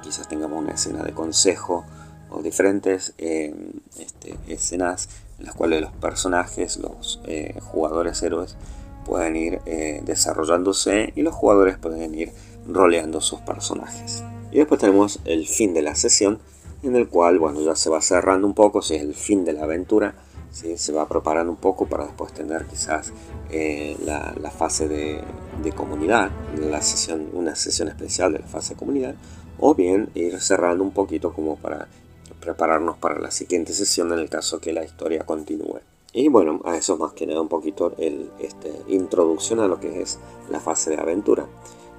quizás tengamos una escena de consejo, o diferentes eh, este, escenas en las cuales los personajes, los eh, jugadores héroes, pueden ir eh, desarrollándose y los jugadores pueden ir roleando sus personajes. Y después tenemos el fin de la sesión, en el cual, bueno, ya se va cerrando un poco, si es el fin de la aventura, ¿sí? se va preparando un poco para después tener quizás eh, la, fase de, comunidad, la sesión, una sesión especial de la fase de comunidad, o bien ir cerrando un poquito como para prepararnos para la siguiente sesión en el caso que la historia continúe. Y bueno, a eso más que nada un poquito el, este, introducción a lo que es la fase de aventura.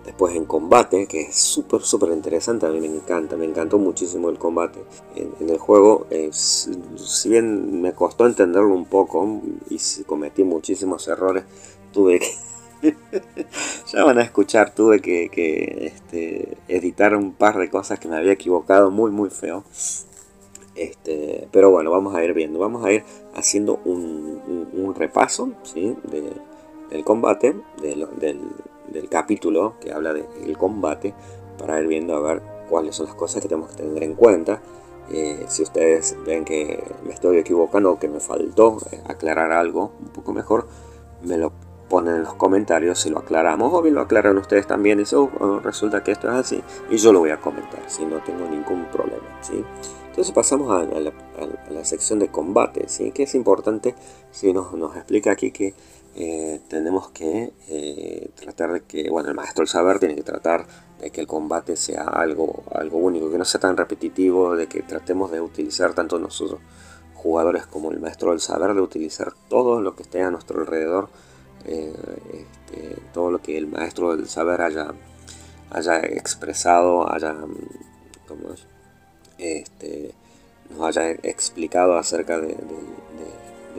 Después en combate, que es súper, súper interesante, a mí me encanta, me encantó muchísimo el combate en, el juego. si bien me costó entenderlo un poco y cometí muchísimos errores, tuve que... ya van a escuchar, tuve que, este, editar un par de cosas que me había equivocado muy, muy feo. Este, pero bueno, vamos a ir viendo, vamos a ir haciendo un, repaso ¿sí? del combate, del, del capítulo que habla del combate para ir viendo a ver cuáles son las cosas que tenemos que tener en cuenta. Eh, si ustedes ven que me estoy equivocando o que me faltó eh, aclarar algo un poco mejor, me lo ponen en los comentarios si lo aclaramos o bien lo aclaran ustedes también dicen, oh, oh, resulta que esto es así y yo lo voy a comentar si no tengo ningún problema. ¿sí? Entonces pasamos a, la, sección de combate, ¿sí? que es importante si nos, nos explica aquí que eh, tenemos que eh, tratar de que, bueno, el maestro del saber tiene que tratar de que el combate sea algo, algo único, que no sea tan repetitivo, de que tratemos de utilizar tanto nosotros jugadores como el maestro del saber, de utilizar todo lo que esté a nuestro alrededor, eh, este, todo lo que el maestro del saber haya, haya expresado, haya, como este, nos haya explicado acerca de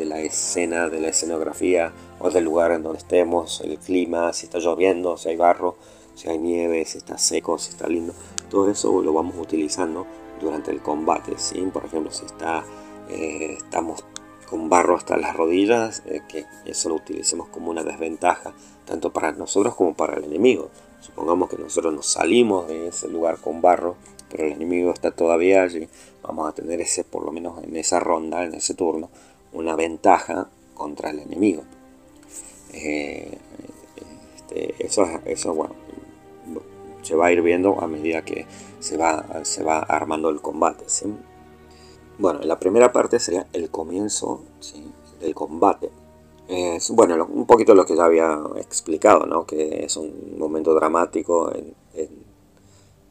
la escena, de la escenografía o del lugar en donde estemos, el clima, si está lloviendo, si hay barro, si hay nieve, si está seco, si está lindo. Todo eso lo vamos utilizando durante el combate. ¿sí? Por ejemplo, si está, eh, estamos con barro hasta las rodillas, eh, que eso lo utilicemos como una desventaja, tanto para nosotros como para el enemigo. Supongamos que nosotros nos salimos de ese lugar con barro, pero el enemigo está todavía allí. Vamos a tener ese, por lo menos en esa ronda, en ese turno, una ventaja contra el enemigo. Eh, este, eso, eso bueno, se va a ir viendo a medida que se va, se va armando el combate. Bueno, la primera parte sería el comienzo del combate. Bueno, un poquito lo que ya había explicado, ¿no? que es un momento dramático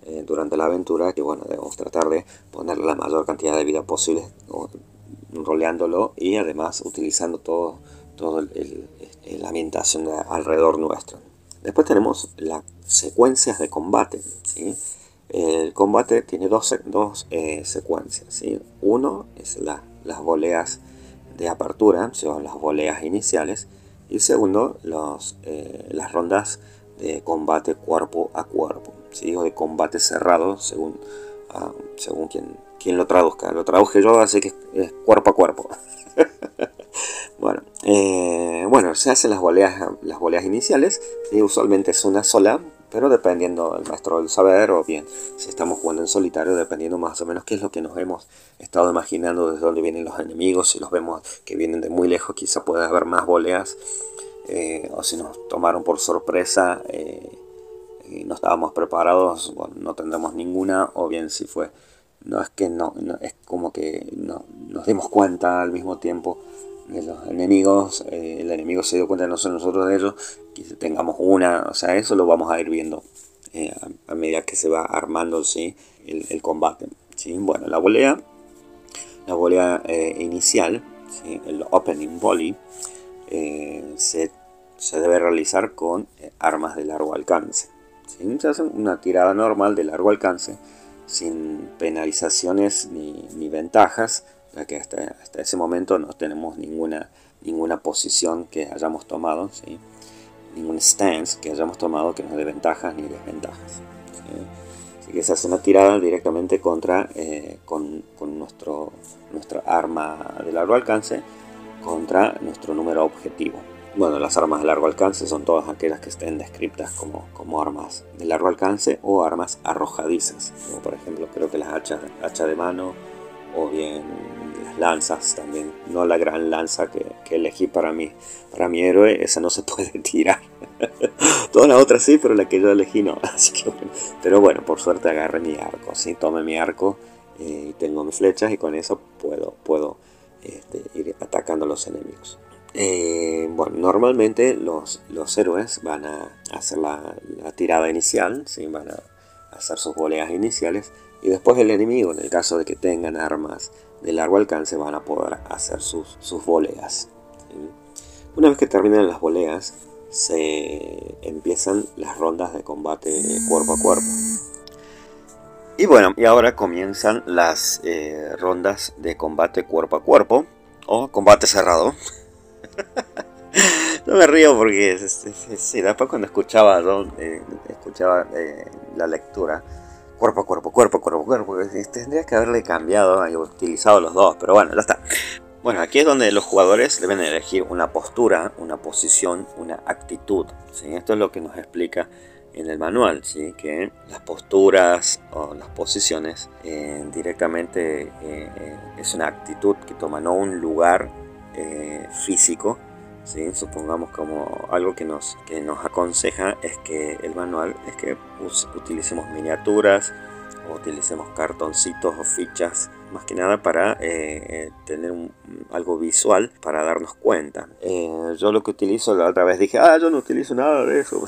eh, durante la aventura que bueno, debemos tratar de ponerle la mayor cantidad de vida posible roleándolo y además utilizando todo, todo el, la ambientación alrededor nuestro. Después tenemos las secuencias de combate. El combate tiene dos, dos eh, secuencias. ¿sí? Uno es las voleas de apertura, son las voleas iniciales. Y segundo, los, eh, las rondas de combate cuerpo a cuerpo. ¿sí? O de combate cerrado, según, ah, según quien, quien lo traduzca. Lo traduje yo, así que es cuerpo a cuerpo. bueno, eh, bueno, se hacen las boleas, las boleas iniciales y usualmente es una sola, pero dependiendo del maestro del saber o bien si estamos jugando en solitario, dependiendo más o menos qué es lo que nos hemos estado imaginando desde dónde vienen los enemigos, si los vemos que vienen de muy lejos, quizá pueda haber más boleas, eh, o si nos tomaron por sorpresa. Eh, no estábamos preparados, bueno, no tendremos ninguna, o bien si fue, no es que no, es como que no, nos dimos cuenta al mismo tiempo de los enemigos, eh, el enemigo se dio cuenta de nosotros de ellos, que tengamos una, o sea, eso lo vamos a ir viendo eh, a, medida que se va armando ¿sí? el, combate. ¿sí? Bueno, la volea, la volea eh, inicial, el opening volley, se, se, debe realizar con armas de largo alcance. Se hace una tirada normal de largo alcance, sin penalizaciones ni, ni ventajas, ya que hasta, ese momento no tenemos ninguna, ninguna posición que hayamos tomado, ¿sí? ningún stance que hayamos tomado que nos dé ventajas ni desventajas. Así que se hace una tirada directamente contra, eh, con, con, nuestro, nuestra arma de largo alcance contra nuestro número objetivo. Bueno, las armas de largo alcance son todas aquellas que estén descritas como, como armas de largo alcance o armas arrojadizas, como por ejemplo creo que las hachas hacha de mano o bien las lanzas también, no la gran lanza que, elegí para mí, para mi héroe, esa no se puede tirar. Todas las otras sí, pero la que yo elegí no. Así que. Pero bueno, por suerte agarré mi arco, ¿sí? Tome mi arco eh, y tengo mis flechas y con eso puedo, puedo este, ir atacando a los enemigos. Eh, bueno, normalmente los, los, héroes van a hacer la, tirada inicial, ¿sí? van a hacer sus boleas iniciales y después el enemigo, en el caso de que tengan armas de largo alcance, van a poder hacer sus, sus voleas. Una vez que terminan las voleas, se empiezan las rondas de combate cuerpo a cuerpo. Y bueno, y ahora comienzan las eh, rondas de combate cuerpo a cuerpo o combate cerrado. no me río porque sí, después cuando escuchaba, eh, escuchaba eh, la lectura, cuerpo a cuerpo, cuerpo a cuerpo, cuerpo, tendría que haberle cambiado y utilizado los dos, pero bueno, ya está. Bueno, aquí es donde los jugadores deben elegir una postura, una posición, una actitud. ¿sí? Esto es lo que nos explica en el manual, ¿sí? que las posturas o las posiciones eh, directamente eh, eh, es una actitud que toma no un lugar físico, ¿sí? supongamos como algo que nos, que nos aconseja es que el manual es que utilicemos miniaturas, utilicemos cartoncitos o fichas más que nada para eh, tener algo visual para darnos cuenta. Eh, yo lo que utilizo la otra vez dije, ah, yo no utilizo nada de eso.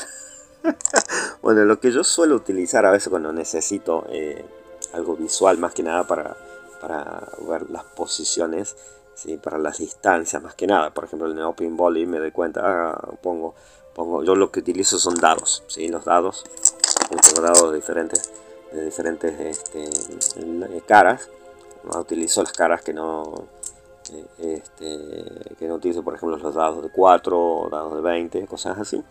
bueno, lo que yo suelo utilizar a veces cuando necesito eh, algo visual más que nada para, para ver las posiciones, ¿sí? para las distancias más que nada. Por ejemplo, en el Open Volley me doy cuenta, ah, pongo, pongo, yo lo que utilizo son dados, ¿sí? los dados, tengo dados diferentes de diferentes este, caras. No utilizo las caras que no, este, que no utilizo, por ejemplo, los dados de 4 o dados de 20, cosas así.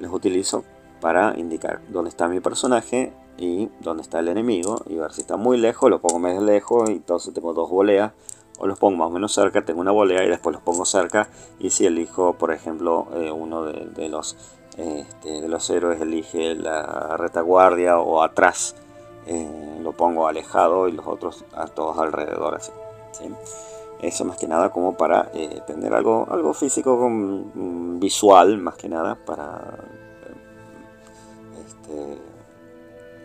Los utilizo para indicar dónde está mi personaje y dónde está el enemigo. Y ver si está muy lejos, lo pongo más lejos y entonces tengo dos boleas. O los pongo más o menos cerca, tengo una volea y después los pongo cerca. Y si elijo, por ejemplo, eh, uno de, los, este, de los héroes, elige la retaguardia o atrás eh, lo pongo alejado y los otros a todos alrededor así. Eso más que nada como para eh, tener algo, algo físico mm, visual más que nada para este,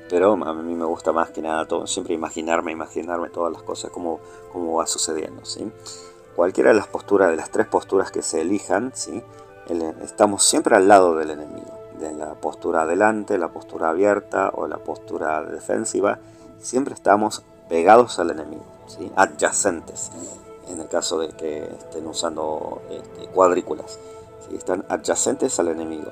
pero a mí me gusta más que nada todo, siempre imaginarme, imaginarme todas las cosas como, como va sucediendo. ¿sí? Cualquiera de las posturas, de las tres posturas que se elijan, ¿sí? estamos siempre al lado del enemigo de la postura adelante, la postura abierta o la postura defensiva, siempre estamos pegados al enemigo, ¿sí? adyacentes, en el caso de que estén usando este, cuadrículas, están adyacentes al enemigo,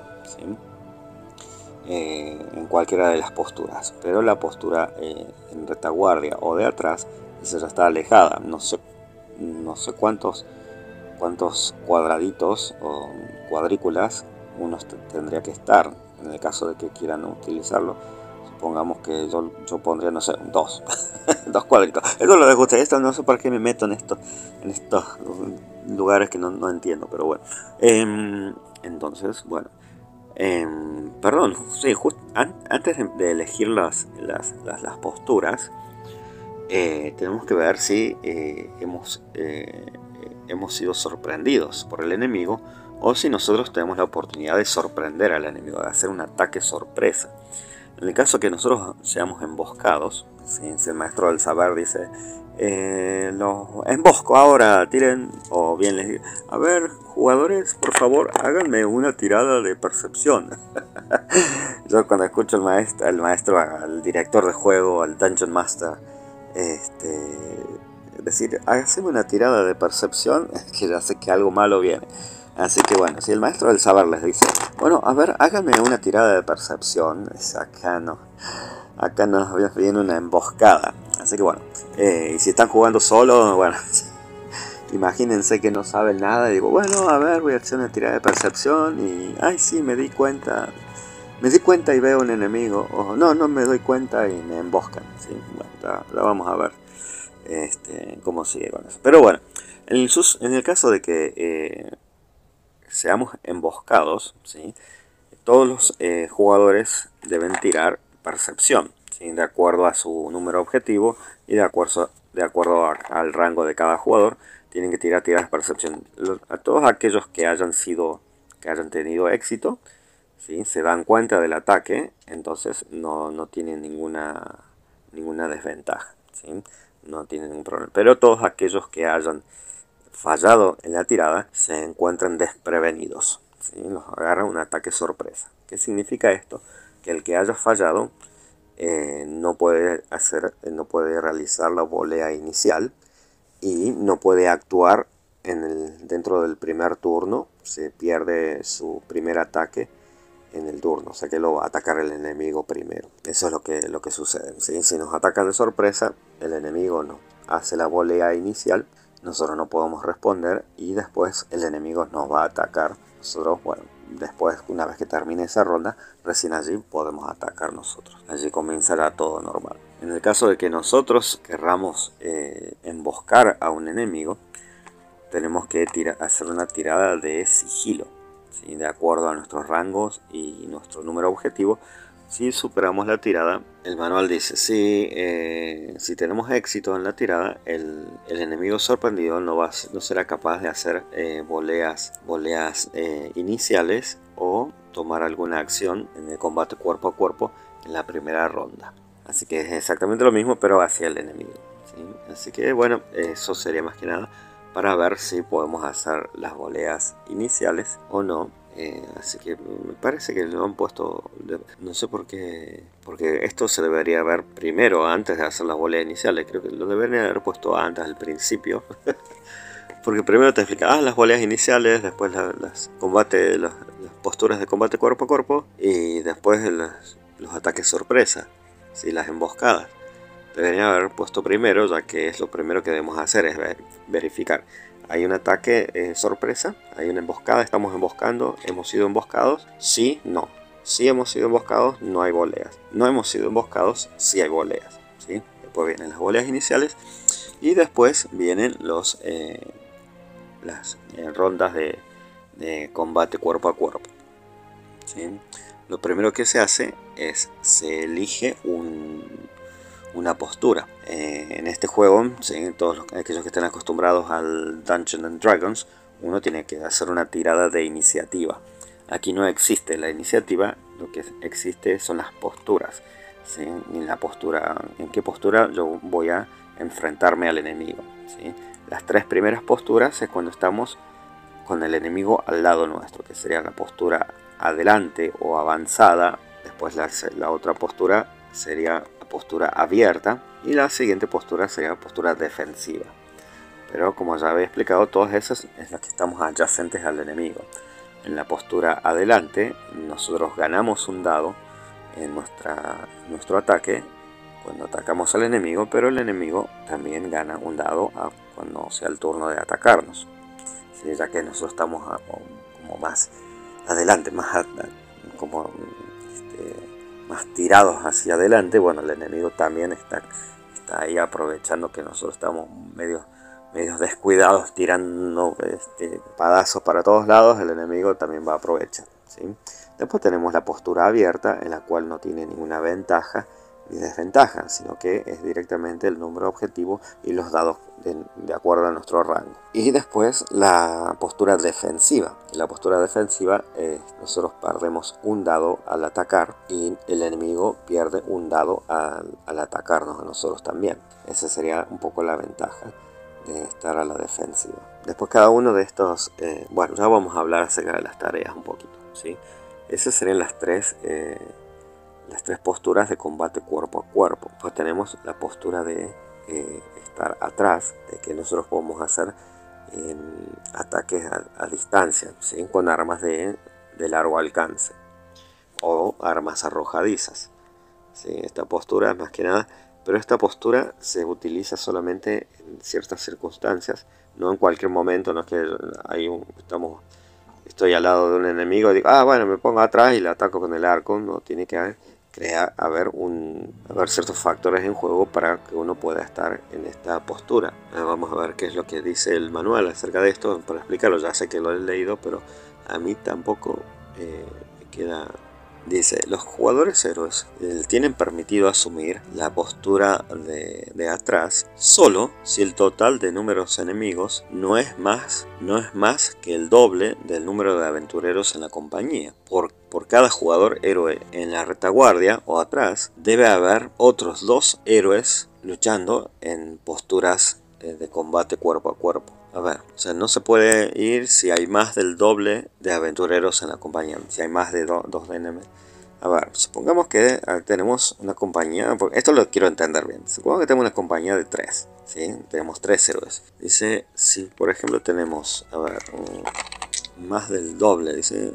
eh, en cualquiera de las posturas, pero la postura eh, en retaguardia o de atrás, esa ya está alejada, no sé, no sé cuántos, cuántos cuadraditos o cuadrículas uno tendría que estar, en el caso de que quieran utilizarlo. Supongamos que yo, yo pondría, no sé, dos, dos cuadritos. Eso lo dejo a ustedes, no sé para qué me meto en, esto, en estos lugares que no, entiendo, pero bueno. Em, entonces, bueno. Em, perdón, sí, antes de, elegir las, las, las, posturas, eh, tenemos que ver si eh, hemos, eh, hemos sido sorprendidos por el enemigo o si nosotros tenemos la oportunidad de sorprender al enemigo, de hacer un ataque sorpresa. En el caso que nosotros seamos emboscados, el maestro del saber dice, eh, los embosco ahora, tiren, o bien les digo, a ver, jugadores, por favor, háganme una tirada de percepción. Yo cuando escucho al maestro, al maestro, al director de juego, al Dungeon Master, este, decir, hágame una tirada de percepción, que ya sé que algo malo viene. Así que bueno, si el maestro del saber les dice, bueno, a ver, háganme una tirada de percepción, acá no, acá nos viene una emboscada. Así que bueno, eh, y si están jugando solo, bueno, imagínense que no saben nada y digo, bueno, a ver, voy a hacer una tirada de percepción y, ay, sí, me di cuenta, me di cuenta y veo un enemigo, o no, no me doy cuenta y me emboscan. la, vamos a ver este, cómo sigue con eso. Pero bueno, en el, en el caso de que eh, seamos emboscados, ¿sí? todos los eh, jugadores deben tirar percepción, de acuerdo a su número objetivo y de acuerdo, de acuerdo al rango de cada jugador, tienen que tirar tiradas de percepción. A todos aquellos que hayan sido, que hayan tenido éxito, ¿sí? se dan cuenta del ataque, entonces no, no tienen ninguna, ninguna desventaja, ¿sí? no tienen ningún problema. Pero todos aquellos que hayan fallado en la tirada se encuentran desprevenidos. ¿sí? Los agarra un ataque sorpresa. ¿Qué significa esto? Que el que haya fallado eh, no, puede hacer, no puede realizar la volea inicial y no puede actuar en el, dentro del primer turno. Se pierde su primer ataque en el turno, o sea que lo va a atacar el enemigo primero. Eso es lo que, lo que sucede. Si nos atacan de sorpresa, el enemigo no hace la volea inicial nosotros no podemos responder y después el enemigo nos va a atacar. Nosotros, bueno, después, una vez que termine esa ronda, recién allí podemos atacar nosotros. Allí comenzará todo normal. En el caso de que nosotros querramos eh, emboscar a un enemigo, tenemos que hacer una tirada de sigilo, de acuerdo a nuestros rangos y nuestro número objetivo si superamos la tirada, el manual dice, si, eh, si tenemos éxito en la tirada, el, enemigo sorprendido no, va, no será capaz de hacer eh, eh, iniciales o tomar alguna acción en el combate cuerpo a cuerpo en la primera ronda. Así que es exactamente lo mismo, pero hacia el enemigo. Así que bueno, eso sería más que nada para ver si podemos hacer las voleas iniciales o no eh, así que me parece que lo han puesto, no sé por qué, porque esto se debería ver primero, antes de hacer las boleas iniciales, creo que lo deberían haber puesto antes, al principio. porque primero te explica ah, las boleas iniciales, después las, combate, las, posturas de combate cuerpo a cuerpo y después los ataques sorpresa, ¿sí? las emboscadas. Deberían haber puesto primero, ya que es lo primero que debemos hacer, es verificar hay un ataque eh, sorpresa, hay una emboscada, estamos emboscando, hemos sido emboscados, sí, no. Si hemos sido emboscados, no hay boleas. No hemos sido emboscados, sí hay boleas. ¿sí? Después vienen las boleas iniciales y después vienen los, eh, las eh, rondas de, combate cuerpo a cuerpo. Lo primero que se hace es se elige un, una postura. Eh, en este juego, todos aquellos que estén acostumbrados al Dungeons and Dragons, uno tiene que hacer una tirada de iniciativa. Aquí no existe la iniciativa, lo que existe son las posturas. En, la postura, ¿En qué postura yo voy a enfrentarme al enemigo? Las tres primeras posturas es cuando estamos con el enemigo al lado nuestro, que sería la postura adelante o avanzada. Después la otra postura sería postura abierta y la siguiente postura sería postura defensiva. Pero como ya había explicado, todas esas es las que estamos adyacentes al enemigo. En la postura adelante, nosotros ganamos un dado en nuestra, nuestro ataque cuando atacamos al enemigo, pero el enemigo también gana un dado cuando sea el turno de atacarnos. Ya que nosotros estamos como más adelante, más como este, más tirados hacia adelante, bueno, el enemigo también está, está ahí aprovechando que nosotros estamos medio, medio descuidados, tirando este, padazos para todos lados, el enemigo también va a aprovechar. ¿sí? Después tenemos la postura abierta, en la cual no tiene ninguna ventaja ni desventaja, sino que es directamente el número objetivo y los dados de, acuerdo a nuestro rango. Y después la postura defensiva. En la postura defensiva nosotros perdemos un dado al atacar y el enemigo pierde un dado al, atacarnos a nosotros también. Esa sería un poco la ventaja de estar a la defensiva. Después cada uno de estos, eh, bueno, ya vamos a hablar acerca de las tareas un poquito, ¿sí? Esas serían las tres, eh, las tres posturas de combate cuerpo a cuerpo. Pues tenemos la postura de eh, estar atrás, de que nosotros podemos hacer em, ataques a, distancia, ¿sí? con armas de, largo alcance o armas arrojadizas. Esta postura es más que nada, pero esta postura se utiliza solamente en ciertas circunstancias, no en cualquier momento, no es que hay un, estamos, estoy al lado de un enemigo y digo, ah, bueno, me pongo atrás y le ataco con el arco, no tiene que haber crea haber, un, haber ciertos factores en juego para que uno pueda estar en esta postura. vamos a ver qué es lo que dice el manual acerca de esto para explicarlo. Ya sé que lo he leído, pero a mí tampoco eh, me queda Dice, los jugadores héroes eh, tienen permitido asumir la postura de, atrás solo si el total de números enemigos no es, más, no es más que el doble del número de aventureros en la compañía. Por, por cada jugador héroe en la retaguardia o atrás debe haber otros dos héroes luchando en posturas eh, de combate cuerpo a cuerpo. A ver, o sea, no se puede ir si hay más del doble de aventureros en la compañía, si hay más de dos de NM. A ver, supongamos que tenemos una compañía, esto lo quiero entender bien. Supongamos que tenemos una compañía de tres, ¿sí? Tenemos tres héroes. Dice, si por ejemplo tenemos, a ver, más del doble, dice,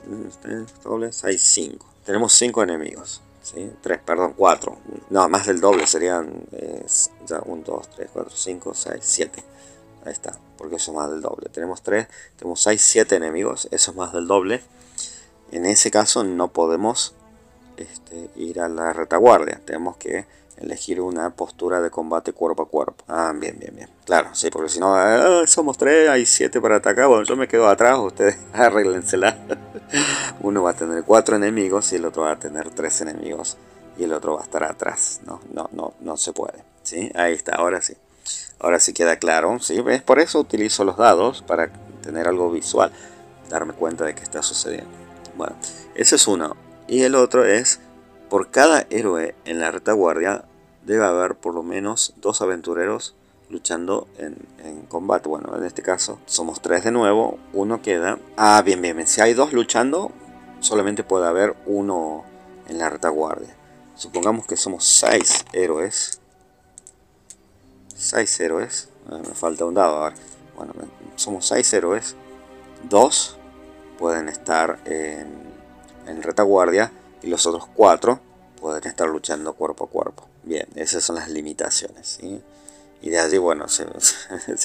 doble, hay cinco. Tenemos cinco enemigos. ¿Sí? 3, perdón, 4. No, más del doble serían ya 1, 2, 3, 4, 5, 6, 7. Ahí está, porque eso es más del doble. Tenemos 3, tenemos 6, 7 enemigos, eso es más del doble. En ese caso no podemos este, ir a la retaguardia, tenemos que elegir una postura de combate cuerpo a cuerpo. Ah, bien, bien, bien. Claro, sí, porque si no, ah, somos 3, hay 7 para atacar, bueno, yo me quedo atrás, ustedes arréglensela. Uno va a tener 4 enemigos y el otro va a tener 3 enemigos y el otro va a estar atrás. No, no, no, no se puede. ¿Sí? Ahí está, ahora sí. Ahora sí queda claro, ¿sí? ¿Ves? Por eso utilizo los dados, para tener algo visual, darme cuenta de que está sucediendo. Bueno, ese es uno. Y el otro es, por cada héroe en la retaguardia, debe haber por lo menos dos aventureros luchando en, combate. Bueno, en este caso somos tres de nuevo, uno queda. Ah, bien, bien, bien. Si hay dos luchando, solamente puede haber uno en la retaguardia. Supongamos que somos seis héroes 6 héroes. me falta un dado. A ver. Bueno, somos 6 héroes. 2 pueden estar en, retaguardia y los otros 4 pueden estar luchando cuerpo a cuerpo. Bien, esas son las limitaciones. Y de allí, bueno, se,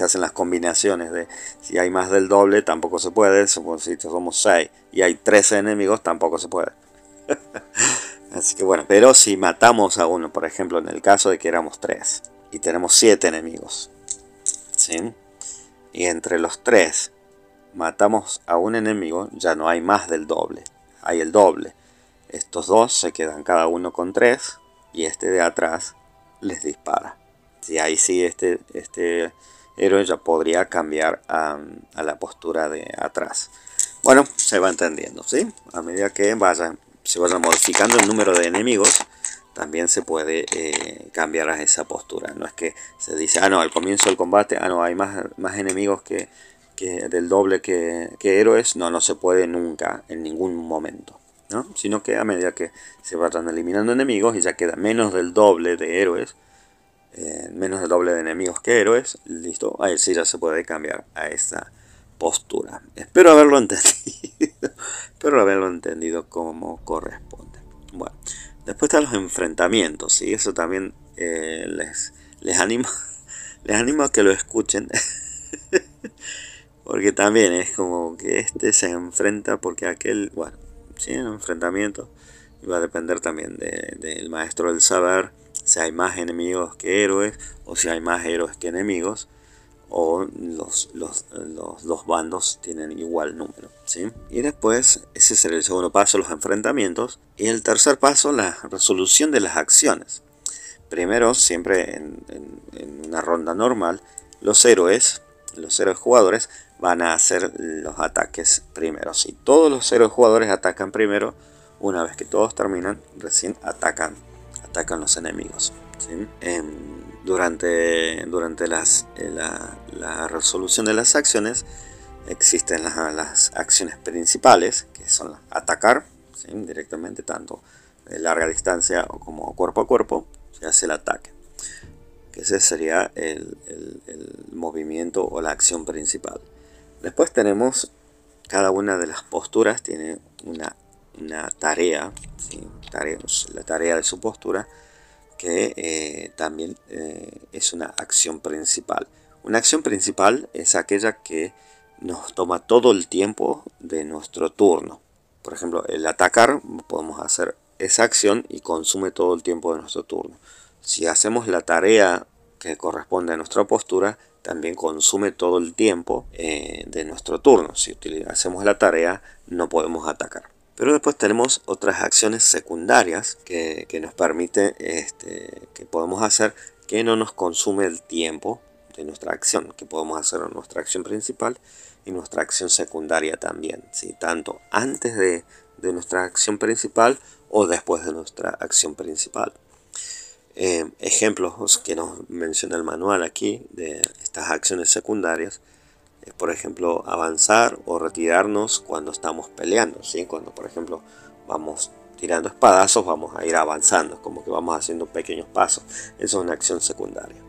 hacen las combinaciones de si hay más del doble, tampoco se puede. Si somos 6 y hay 13 enemigos, tampoco se puede. Así que bueno, pero si matamos a uno, por ejemplo, en el caso de que éramos 3 y tenemos 7 enemigos. ¿sí? Y entre los 3 matamos a un enemigo, ya no hay más del doble, hay el doble. Estos dos se quedan cada uno con 3 y este de atrás les dispara. Y ahí sí este, este héroe ya podría cambiar a, la postura de atrás. Bueno, se va entendiendo, ¿sí? A medida que vayan, se vayan modificando el número de enemigos, también se puede eh, cambiar a esa postura. No es que se dice, ah, no, al comienzo del combate, ah, no, hay más, más enemigos que, del doble que, héroes. No, no se puede nunca, en ningún momento. ¿no? Sino que a medida que se van eliminando enemigos y ya queda menos del doble de héroes, eh, menos del doble de enemigos que héroes, listo, ahí sí ya se puede cambiar a esa postura. Espero haberlo entendido. Espero haberlo entendido como corresponde. Bueno. Después están los enfrentamientos, y eso también eh, les, les, animo, les animo a que lo escuchen. porque también es como que este se enfrenta porque aquel, bueno, sí, un enfrentamiento. Y va a depender también del maestro del saber si hay más enemigos que héroes o si hay más héroes que enemigos o los, los, dos bandos tienen igual número. ¿sí? Y después, ese será el segundo paso, los enfrentamientos. Y el tercer paso, la resolución de las acciones. primero, siempre en, una ronda normal, los héroes, los héroes jugadores, van a hacer los ataques primero. Si todos los héroes jugadores atacan primero, una vez que todos terminan, recién atacan, atacan los enemigos. Durante durante las, eh, la, resolución de las acciones, existen las, acciones principales, que son atacar directamente, tanto de larga distancia como cuerpo a cuerpo, se hace el ataque. Que ese sería el, movimiento o la acción principal. Después tenemos cada una de las posturas tiene una, tarea, la tarea de su postura, que eh, también eh, es una acción principal. Una acción principal es aquella que nos toma todo el tiempo de nuestro turno. Por ejemplo, el atacar podemos hacer esa acción y consume todo el tiempo de nuestro turno. Si hacemos la tarea que corresponde a nuestra postura, también consume todo el tiempo eh, de nuestro turno. Si hacemos la tarea, no podemos atacar. Pero después tenemos otras acciones secundarias que, nos permite este, que podemos hacer que no nos consume el tiempo de nuestra acción, que podemos hacer nuestra acción principal y nuestra acción secundaria también, tanto antes de, de nuestra acción principal o después de nuestra acción principal. Eh, ejemplos que nos menciona el manual aquí de estas acciones secundarias por ejemplo avanzar o retirarnos cuando estamos peleando ¿sí? cuando por ejemplo vamos tirando espadazos vamos a ir avanzando como que vamos haciendo pequeños pasos eso es una acción secundaria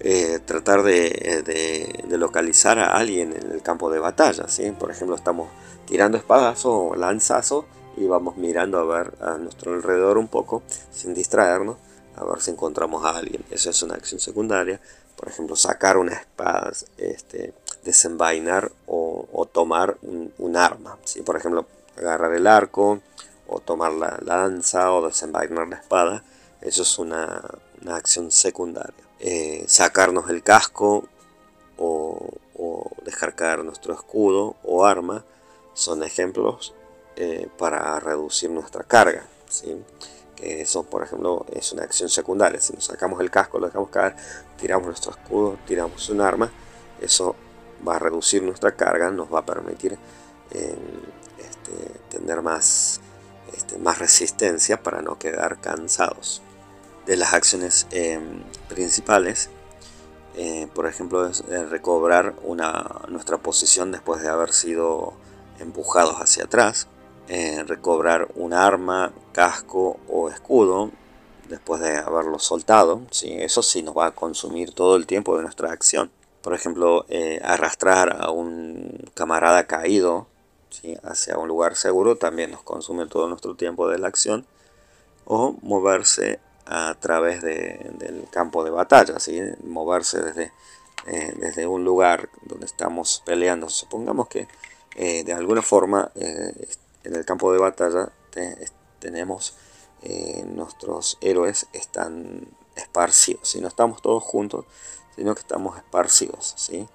eh, tratar de, de, localizar a alguien en el campo de batalla ¿sí? por ejemplo estamos tirando espadazos o lanzazos y vamos mirando a ver a nuestro alrededor un poco sin distraernos a ver si encontramos a alguien. Eso es una acción secundaria. Por ejemplo, sacar una espada, este, desenvainar o, tomar un, arma. ¿sí? Por ejemplo, agarrar el arco o tomar la lanza o desenvainar la espada. Eso es una, acción secundaria. Eh, sacarnos el casco o, dejar caer nuestro escudo o arma son ejemplos eh, para reducir nuestra carga. ¿sí? Eso, por ejemplo, es una acción secundaria. Si nos sacamos el casco, lo dejamos caer, tiramos nuestro escudo, tiramos un arma, eso va a reducir nuestra carga, nos va a permitir em, este, tener más, este, más resistencia para no quedar cansados. De las acciones em, principales, eh, por ejemplo, es eh, recobrar una, nuestra posición después de haber sido empujados hacia atrás eh, recobrar un arma, casco o escudo después de haberlo soltado. ¿sí? Eso sí nos va a consumir todo el tiempo de nuestra acción. Por ejemplo, eh, arrastrar a un camarada caído hacia un lugar seguro también nos consume todo nuestro tiempo de la acción. O moverse a través del campo de batalla, ¿sí? moverse desde, eh, desde un lugar donde estamos peleando. Supongamos que de alguna forma en el campo de batalla tenemos eh, nuestros héroes están esparcidos, no estamos todos juntos, sino que estamos esparcidos, ¿sí?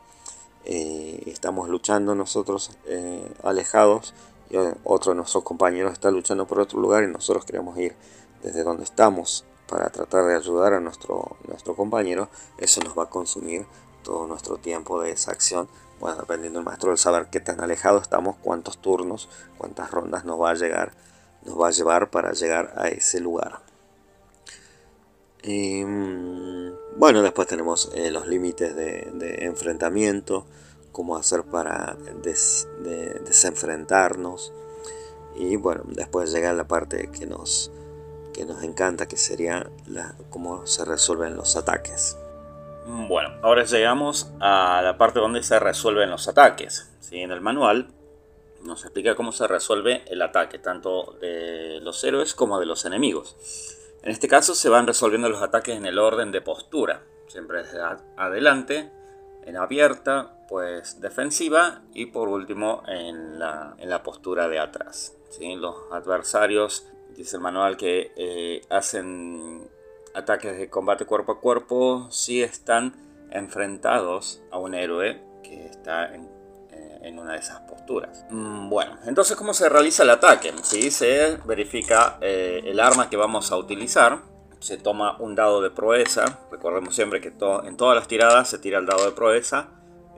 Eh, estamos luchando nosotros eh, alejados y otro de nuestros compañeros está luchando por otro lugar y nosotros queremos ir desde donde estamos para tratar de ayudar a nuestro, nuestro compañero, eso nos va a consumir todo nuestro tiempo de esa acción. Bueno, dependiendo del maestro del saber qué tan alejado estamos, cuántos turnos, cuántas rondas nos va a llegar, nos va a llevar para llegar a ese lugar. Mm, bueno, después tenemos eh, los límites de, enfrentamiento, cómo hacer para desenfrentarnos. Y bueno, después llega la parte que nos, que nos encanta, que sería cómo se resuelven los ataques. Bueno, ahora llegamos a la parte donde se resuelven los ataques. ¿sí? En el manual nos explica cómo se resuelve el ataque, tanto de los héroes como de los enemigos. En este caso se van resolviendo los ataques en el orden de postura, siempre desde adelante, en abierta, pues defensiva y por último en la, postura de atrás. ¿sí? Los adversarios, dice el manual, que eh, hacen ataques de combate cuerpo a cuerpo si están enfrentados a un héroe que está en, eh, una de esas posturas. Mm, bueno, entonces ¿cómo se realiza el ataque? Si se verifica eh, el arma que vamos a utilizar, se toma un dado de proeza. Recordemos siempre que en todas las tiradas se tira el dado de proeza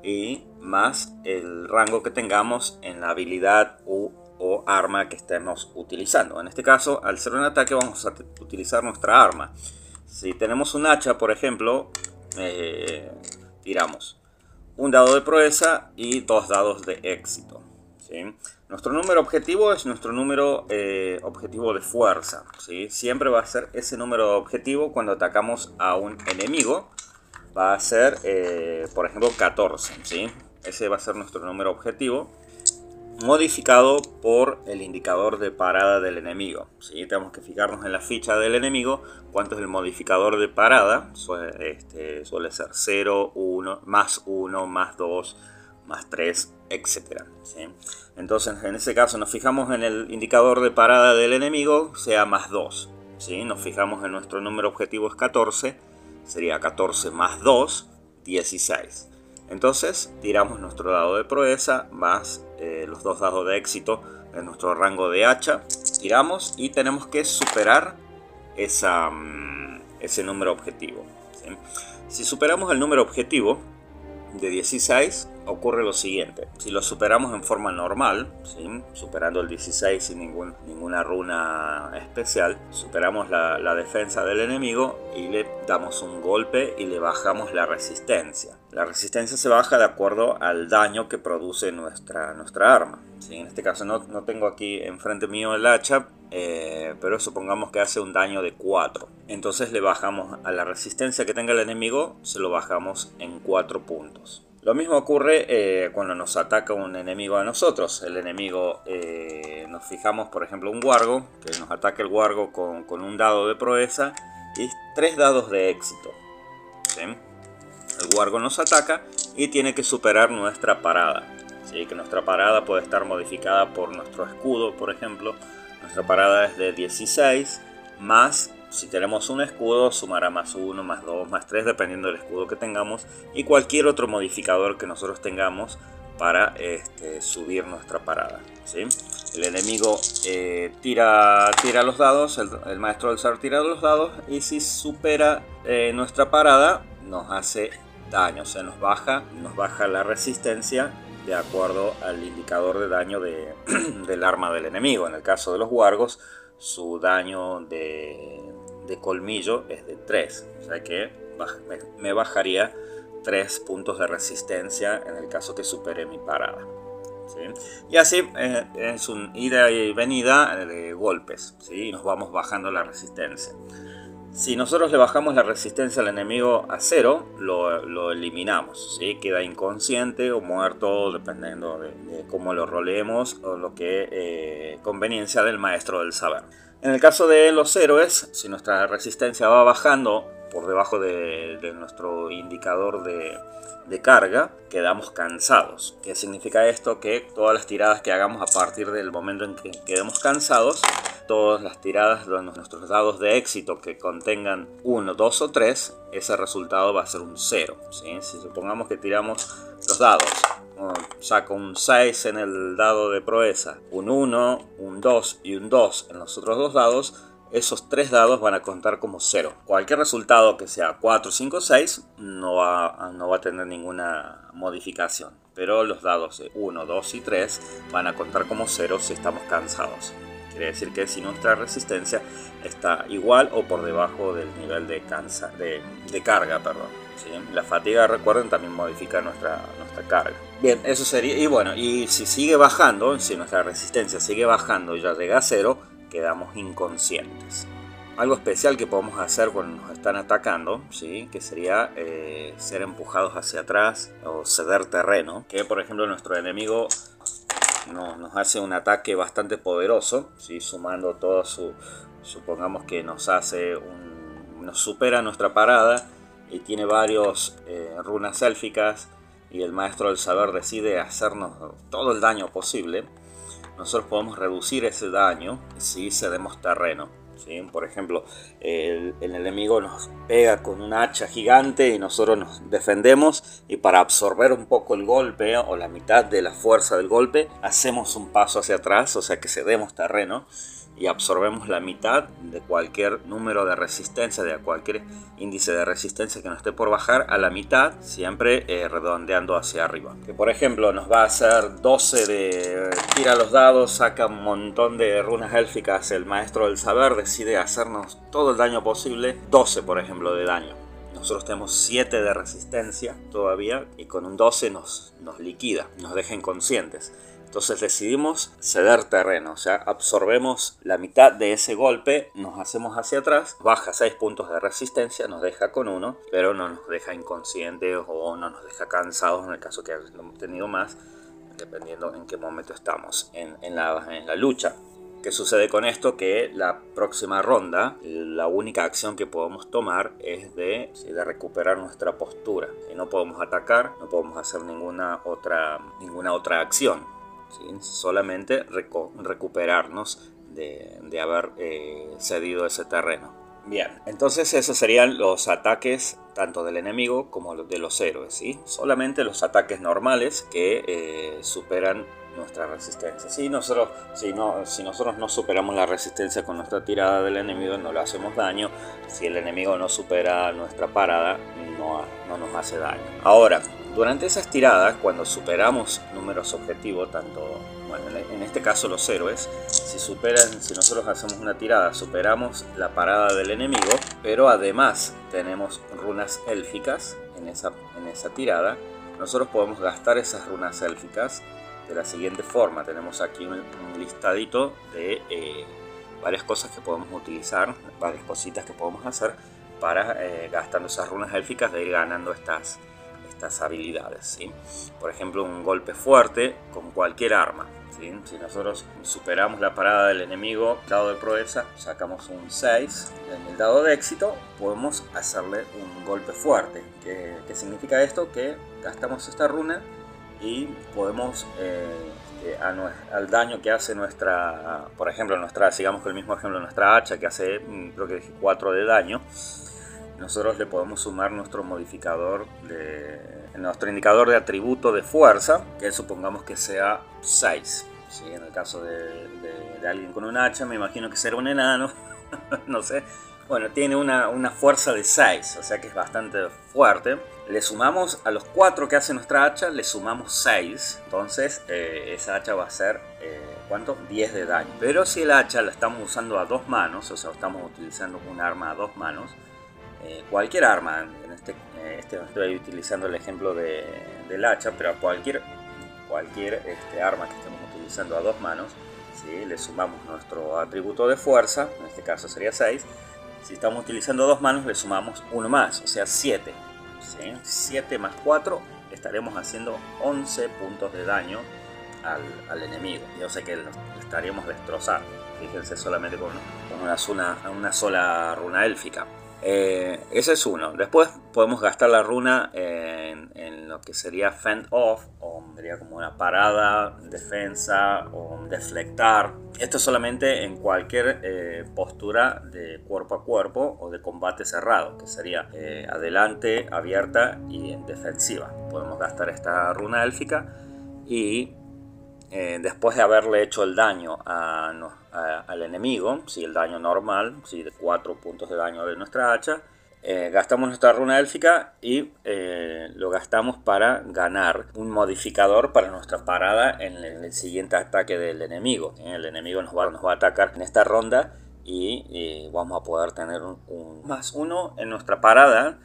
y más el rango que tengamos en la habilidad u, o arma que estemos utilizando. En este caso, al ser un ataque vamos a utilizar nuestra arma. Si tenemos un hacha, por ejemplo, eh, tiramos un dado de proeza y dos dados de éxito. Nuestro número objetivo es nuestro número eh, objetivo de fuerza. Siempre va a ser ese número objetivo cuando atacamos a un enemigo. Va a ser, eh, por ejemplo, 14. ¿sí? Ese va a ser nuestro número objetivo modificado por el indicador de parada del enemigo. ¿sí? Tenemos que fijarnos en la ficha del enemigo cuánto es el modificador de parada. Suele, este, suele ser 0, 1, más 1, más 2, más 3, etc. Entonces en ese caso nos fijamos en el indicador de parada del enemigo, sea más 2. ¿sí? Nos fijamos en nuestro número objetivo es 14, sería 14 más 2, 16. Entonces tiramos nuestro dado de proeza más eh, los dos dados de éxito en nuestro rango de hacha. Tiramos y tenemos que superar esa, mm, ese número objetivo. Si superamos el número objetivo de 16, ocurre lo siguiente. Si lo superamos en forma normal, superando el 16 sin ninguna runa especial, superamos la, defensa del enemigo y le damos un golpe y le bajamos la resistencia. La resistencia se baja de acuerdo al daño que produce nuestra, arma. En este caso no, no, tengo aquí enfrente mío el hacha, eh, pero supongamos que hace un daño de 4. Entonces le bajamos a la resistencia que tenga el enemigo, se lo bajamos en 4 puntos. Lo mismo ocurre eh, cuando nos ataca un enemigo a nosotros. El enemigo, eh, nos fijamos, por ejemplo, un guargo, que nos ataca el guargo con, un dado de proeza y tres dados de éxito. El guargo nos ataca y tiene que superar nuestra parada. ¿sí? Que nuestra parada puede estar modificada por nuestro escudo, por ejemplo. Nuestra parada es de 16 más si tenemos un escudo, sumará más 1, más 2, más 3, dependiendo del escudo que tengamos. Y cualquier otro modificador que nosotros tengamos para este, subir nuestra parada. El enemigo eh, tira, tira los dados, el, maestro del SAR tira los dados. Y si supera eh, nuestra parada, nos hace daño. O sea, nos baja, nos baja la resistencia de acuerdo al indicador de daño de, del arma del enemigo. En el caso de los wargos, su daño de de colmillo es de 3. O sea que me bajaría 3 puntos de resistencia en el caso que supere mi parada. Y así eh, es un ida y venida de golpes. ¿sí? Y nos vamos bajando la resistencia. Si nosotros le bajamos la resistencia al enemigo a cero, lo, eliminamos. ¿sí? Queda inconsciente o muerto, dependiendo de, cómo lo rolemos o lo que eh, conveniencia del maestro del saber. En el caso de los héroes, si nuestra resistencia va bajando por debajo de, nuestro indicador de, carga, quedamos cansados. ¿Qué significa esto? Que todas las tiradas que hagamos a partir del momento en que quedemos cansados, todas las tiradas de nuestros dados de éxito que contengan 1, 2 o 3, ese resultado va a ser un 0. Si supongamos que tiramos los dados saco un 6 en el dado de proeza, un 1, un 2 y un 2 en los otros dos dados, esos tres dados van a contar como 0. Cualquier resultado que sea 4, 5, 6 no va, no va a tener ninguna modificación. Pero los dados de 1, 2 y 3 van a contar como 0 si estamos cansados. Quiere decir que si nuestra resistencia está igual o por debajo del nivel de, cansa, de, de carga. Perdón. La fatiga, recuerden, también modifica nuestra, nuestra carga. Bien, eso sería. Y bueno, y si sigue bajando, si nuestra resistencia sigue bajando y ya llega a cero, quedamos inconscientes. Algo especial que podemos hacer cuando nos están atacando, ¿sí? que sería eh, ser empujados hacia atrás o ceder terreno. Que por ejemplo nuestro enemigo nos hace un ataque bastante poderoso, sumando todo su... Supongamos que nos hace un, nos supera nuestra parada y tiene varios eh, runas élficas y el maestro del saber decide hacernos todo el daño posible, nosotros podemos reducir ese daño si cedemos terreno. ¿sí? Por ejemplo, el, enemigo nos pega con un hacha gigante y nosotros nos defendemos y para absorber un poco el golpe o la mitad de la fuerza del golpe hacemos un paso hacia atrás, o sea que cedemos terreno y absorbemos la mitad de cualquier número de resistencia, de cualquier índice de resistencia que nos esté por bajar, a la mitad, siempre eh, redondeando hacia arriba. Que por ejemplo nos va a hacer 12 de tira los dados, saca un montón de runas élficas, el maestro del saber decide hacernos todo el daño posible, 12 por ejemplo de daño. Nosotros tenemos 7 de resistencia todavía y con un 12 nos, nos liquida, nos deja inconscientes. Entonces decidimos ceder terreno, o sea, absorbemos la mitad de ese golpe, nos hacemos hacia atrás, baja 6 puntos de resistencia, nos deja con uno, pero no nos deja inconscientes o no nos deja cansados en el caso que hemos tenido más, dependiendo en qué momento estamos en, la, en la lucha. ¿Qué sucede con esto? Que la próxima ronda, la única acción que podemos tomar es de, de recuperar nuestra postura. No podemos atacar, no podemos hacer ninguna otra, ninguna otra acción solamente recuperarnos de, haber eh, cedido ese terreno. Bien, entonces esos serían los ataques tanto del enemigo como de los héroes, ¿sí? Solamente los ataques normales que eh, superan nuestra resistencia. Si nosotros, si, no, si nosotros no superamos la resistencia con nuestra tirada del enemigo, no le hacemos daño. Si el enemigo no supera nuestra parada, no, no nos hace daño. Ahora, durante esas tiradas, cuando superamos números objetivos, tanto, bueno, en este caso los héroes, si superan, si nosotros hacemos una tirada, superamos la parada del enemigo, pero además tenemos runas élficas en esa, en esa tirada, nosotros podemos gastar esas runas élficas de la siguiente forma. Tenemos aquí un, listadito de eh, varias cosas que podemos utilizar, varias cositas que podemos hacer para eh, gastando esas runas élficas de ir ganando estas habilidades. ¿sí? Por ejemplo, un golpe fuerte con cualquier arma. Si nosotros superamos la parada del enemigo, dado de proeza, sacamos un 6. En el dado de éxito podemos hacerle un golpe fuerte. ¿Qué, significa esto? Que gastamos esta runa y podemos... Eh, eh, al daño que hace nuestra, por ejemplo, nuestra, sigamos con el mismo ejemplo, nuestra hacha que hace, mm, creo que 4 de daño, nosotros le podemos sumar nuestro modificador de nuestro indicador de atributo de fuerza, que supongamos que sea 6. En el caso de, alguien con un hacha, me imagino que será un enano, no sé. Bueno, tiene una, fuerza de 6, o sea que es bastante fuerte. Le sumamos a los 4 que hace nuestra hacha, le sumamos 6. Entonces, eh, esa hacha va a ser, eh, ¿cuánto? 10 de daño. Pero si el hacha la estamos usando a dos manos, o sea, estamos utilizando un arma a dos manos, eh, cualquier arma, en este, eh, este, estoy utilizando el ejemplo de, del hacha, pero a cualquier, cualquier este, arma que estemos utilizando a dos manos, si le sumamos nuestro atributo de fuerza, en este caso sería 6, si estamos utilizando dos manos le sumamos uno más, o sea 7. 7 más 4 estaremos haciendo 11 puntos de daño al, al enemigo. Yo sé que lo estaríamos destrozando. Fíjense solamente con, una sola runa élfica. Eh, ese es uno. Después podemos gastar la runa en, lo que sería fend off, o sería como una parada, defensa o deflectar. Esto solamente en cualquier eh, postura de cuerpo a cuerpo o de combate cerrado, que sería eh, adelante, abierta y en defensiva. Podemos gastar esta runa élfica y después de haberle hecho el daño a, al enemigo, si el daño normal, si de 4 puntos de daño de nuestra hacha, eh, gastamos nuestra runa élfica y eh, lo gastamos para ganar un modificador para nuestra parada en el, siguiente ataque del enemigo. Eh, el enemigo nos va, a atacar en esta ronda y, vamos a poder tener un, más uno en nuestra parada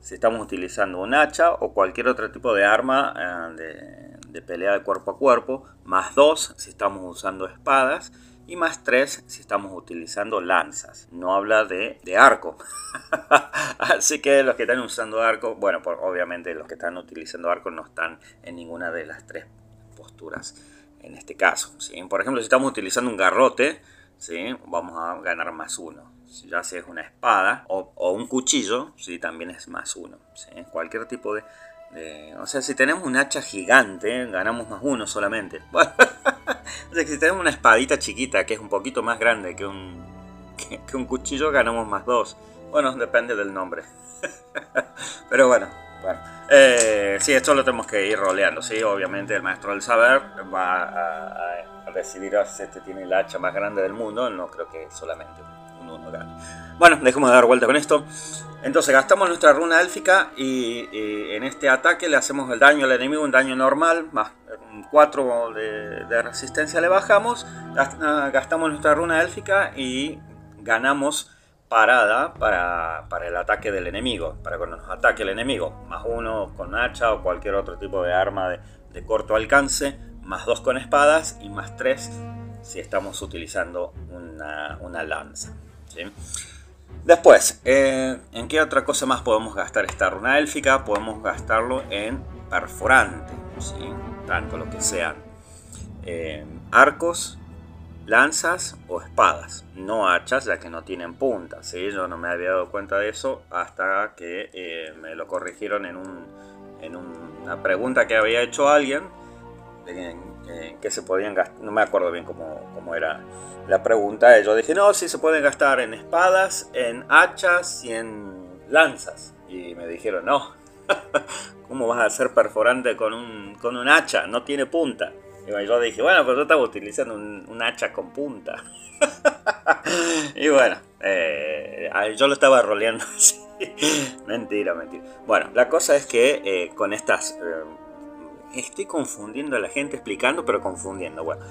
si estamos utilizando un hacha o cualquier otro tipo de arma de, de pelea de cuerpo a cuerpo, más dos si estamos usando espadas y más 3 si estamos utilizando lanzas. No habla de, arco. Así que los que están usando arco, bueno, obviamente los que están utilizando arco no están en ninguna de las tres posturas en este caso. ¿sí? Por ejemplo, si estamos utilizando un garrote, ¿sí? vamos a ganar más uno. Si ya sea es una espada o, un cuchillo, ¿sí? también es más uno. Cualquier tipo de, o sea, si tenemos un hacha gigante, ganamos más uno solamente. o sea, si tenemos una espadita chiquita que es un poquito más grande que un, que, un cuchillo ganamos más dos. Bueno, depende del nombre. Pero bueno, bueno. Eh, sí, esto lo tenemos que ir roleando, ¿sí? Obviamente el maestro del saber va a, decidir si este tiene la hacha más grande del mundo. No creo que solamente un uno gane. Bueno, dejemos de dar vuelta con esto. Entonces gastamos nuestra runa élfica y, en este ataque le hacemos el daño al enemigo, un daño normal, más 4 de, resistencia le bajamos, ah, gastamos nuestra runa élfica y ganamos parada para, el ataque del enemigo, para cuando nos ataque el enemigo, más 1 con hacha o cualquier otro tipo de arma de, corto alcance, más 2 con espadas y más 3 si estamos utilizando una, lanza. Después, eh, ¿en qué otra cosa más podemos gastar esta runa élfica? Podemos gastarlo en perforante, tanto lo que sean eh, arcos, lanzas o espadas, no hachas ya que no tienen puntas. Yo no me había dado cuenta de eso hasta que eh, me lo corrigieron en, una pregunta que había hecho alguien, en, que se podían gastar, no me acuerdo bien cómo, cómo era la pregunta. Yo dije, no, sí se pueden gastar en espadas, en hachas y en lanzas. Y me dijeron, no, ¿cómo vas a hacer perforante con un, con un hacha? No tiene punta. Y yo dije, bueno, pero yo estaba utilizando un, hacha con punta. y bueno, eh, yo lo estaba roleando así. mentira, mentira. Bueno, la cosa es que eh, con estas... Estoy confundiendo a la gente explicando, pero confundiendo. Bueno,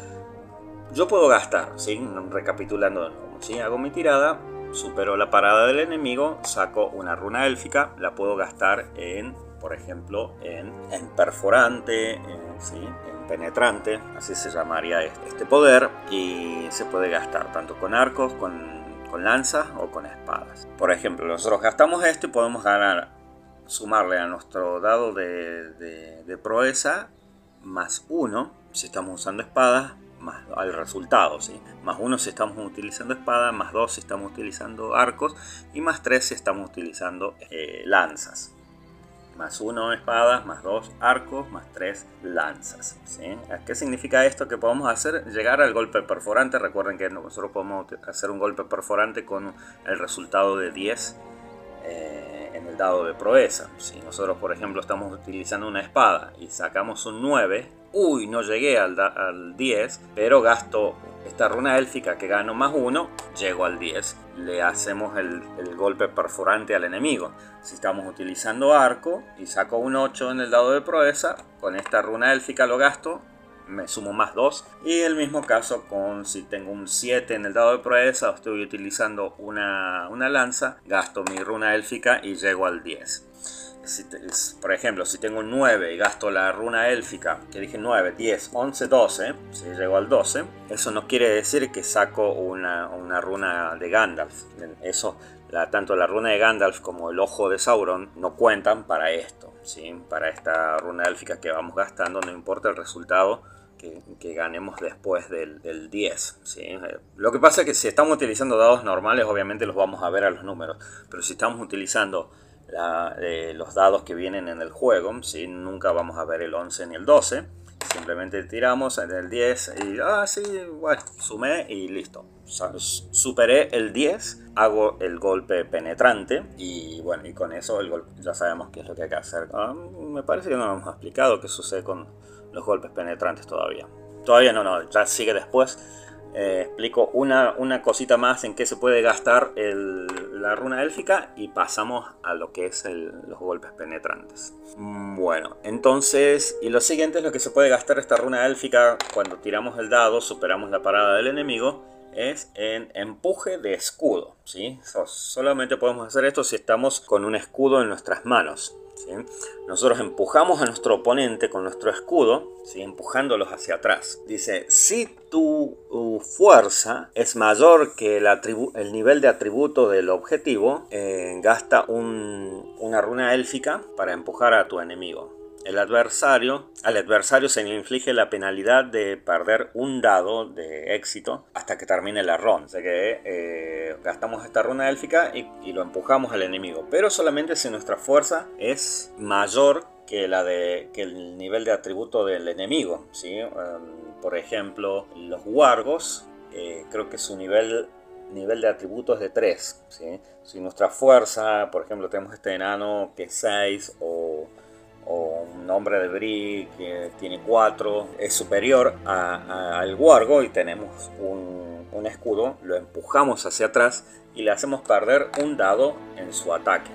yo puedo gastar, ¿sí? recapitulando de nuevo. ¿sí? Hago mi tirada, supero la parada del enemigo, saco una runa élfica, la puedo gastar en, por ejemplo, en, perforante, en penetrante, así se llamaría este, este, poder, y se puede gastar tanto con arcos, con, lanzas o con espadas. Por ejemplo, nosotros gastamos esto y podemos ganar, sumarle a nuestro dado de, de proeza más uno si estamos usando espadas más al resultado, ¿sí? Más 1 si estamos utilizando espada, más 2 si estamos utilizando arcos y más 3 si estamos utilizando eh, lanzas. Más 1 espadas, más 2 arcos, más 3 lanzas. ¿sí? ¿Qué significa esto? Que podemos hacer llegar al golpe perforante. Recuerden que nosotros podemos hacer un golpe perforante con el resultado de 10 eh, en el dado de proeza. Si nosotros, por ejemplo, estamos utilizando una espada y sacamos un 9, uy, no llegué al, 10, pero gasto esta runa élfica que gano más 1, llego al 10. Le hacemos el, golpe perforante al enemigo. Si estamos utilizando arco y saco un 8 en el dado de proeza, con esta runa élfica lo gasto, me sumo más 2. Y el mismo caso con si tengo un 7 en el dado de proeza o estoy utilizando una, una lanza, gasto mi runa élfica y llego al 10 por ejemplo, si tengo un 9 y gasto la runa élfica, que dije 9, 10, 11, 12, si llego al 12, eso no quiere decir que saco una, runa de Gandalf. Eso, tanto la runa de Gandalf como el ojo de Sauron no cuentan para esto, ¿sí? para esta runa élfica que vamos gastando, no importa el resultado. Que, ganemos después del, 10. ¿sí? Lo que pasa es que si estamos utilizando dados normales, obviamente los vamos a ver a los números. Pero si estamos utilizando los dados que vienen en el juego. ¿sí? Nunca vamos a ver el 11 ni el 12. Simplemente tiramos en el 10 y, ah, sí, bueno, sumé y listo. Superé el 10, hago el golpe penetrante y bueno, y con eso el ya sabemos qué es lo que hay que hacer. Ah, me parece que no nos hemos explicado qué sucede con los golpes penetrantes todavía. Todavía no, no, ya sigue después eh, explico una, una, cosita más en qué se puede gastar la runa élfica y pasamos a lo que es los golpes penetrantes. Bueno, entonces, y lo siguiente es lo que se puede gastar esta runa élfica cuando tiramos el dado, superamos la parada del enemigo, es en empuje de escudo. ¿sí? solamente podemos hacer esto si estamos con un escudo en nuestras manos. Nosotros empujamos a nuestro oponente con nuestro escudo, empujándolos hacia atrás. Dice, si tu fuerza es mayor que el, el, nivel de atributo del objetivo, eh, gasta una runa élfica para empujar a tu enemigo el adversario, al adversario se le inflige la penalidad de perder un dado de éxito hasta que termine la ronda. O sea que eh, gastamos esta runa élfica y, lo empujamos al enemigo. Pero solamente si nuestra fuerza es mayor que, la de, que el nivel de atributo del enemigo. ¿sí? Em, por ejemplo, los wargos, eh, creo que su nivel nivel de atributos de 3. Si nuestra fuerza, por ejemplo, tenemos este enano que es 6 o, un hombre de Bri que tiene 4, es superior al Wargo y tenemos un, escudo, lo empujamos hacia atrás y le hacemos perder un dado en su ataque.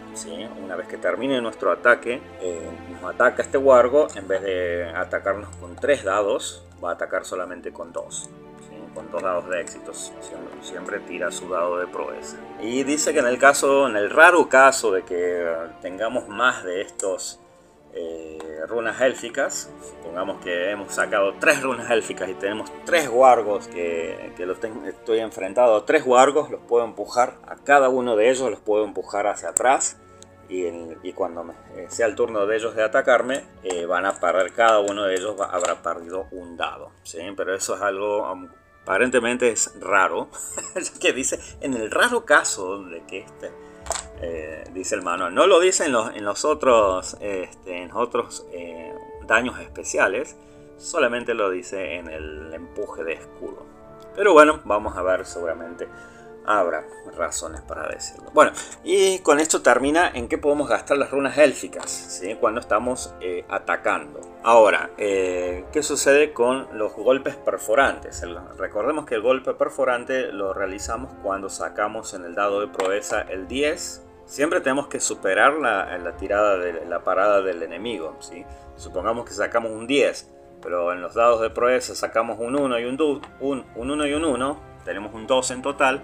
Una vez que termine nuestro ataque, eh, nos ataca este Wargo, en vez de atacarnos con 3 dados, va a atacar solamente con 2. Con dos dados de éxitos. Siempre, tira su dado de proeza. Y dice que en el caso, en el raro caso de que tengamos más de estos eh, runas élficas. Supongamos que hemos sacado tres runas élficas y tenemos tres wargos que, que los estoy enfrentado tres wargos, los puedo empujar a cada uno de ellos, los puedo empujar hacia atrás. Y, cuando eh, sea el turno de ellos de atacarme, eh, van a perder, cada uno de ellos habrá perdido un dado. ¿sí? Pero eso es algo um, aparentemente es raro, que dice, en el raro caso de que este, eh, dice el manual. No lo dice en los, otros, este, en otros eh, daños especiales, solamente lo dice en el empuje de escudo. Pero bueno, vamos a ver seguramente habrá razones para decirlo. Bueno, y con esto termina en qué podemos gastar las runas élficas, ¿sí? cuando estamos eh, atacando. Ahora, ¿qué sucede con los golpes perforantes? recordemos que el golpe perforante lo realizamos cuando sacamos en el dado de proeza el 10 Siempre tenemos que superar la, tirada de la parada del enemigo. ¿sí? Supongamos que sacamos un 10, pero en los dados de proeza sacamos un 1 y un 2, un, 1 y un 1, tenemos un 2 en total,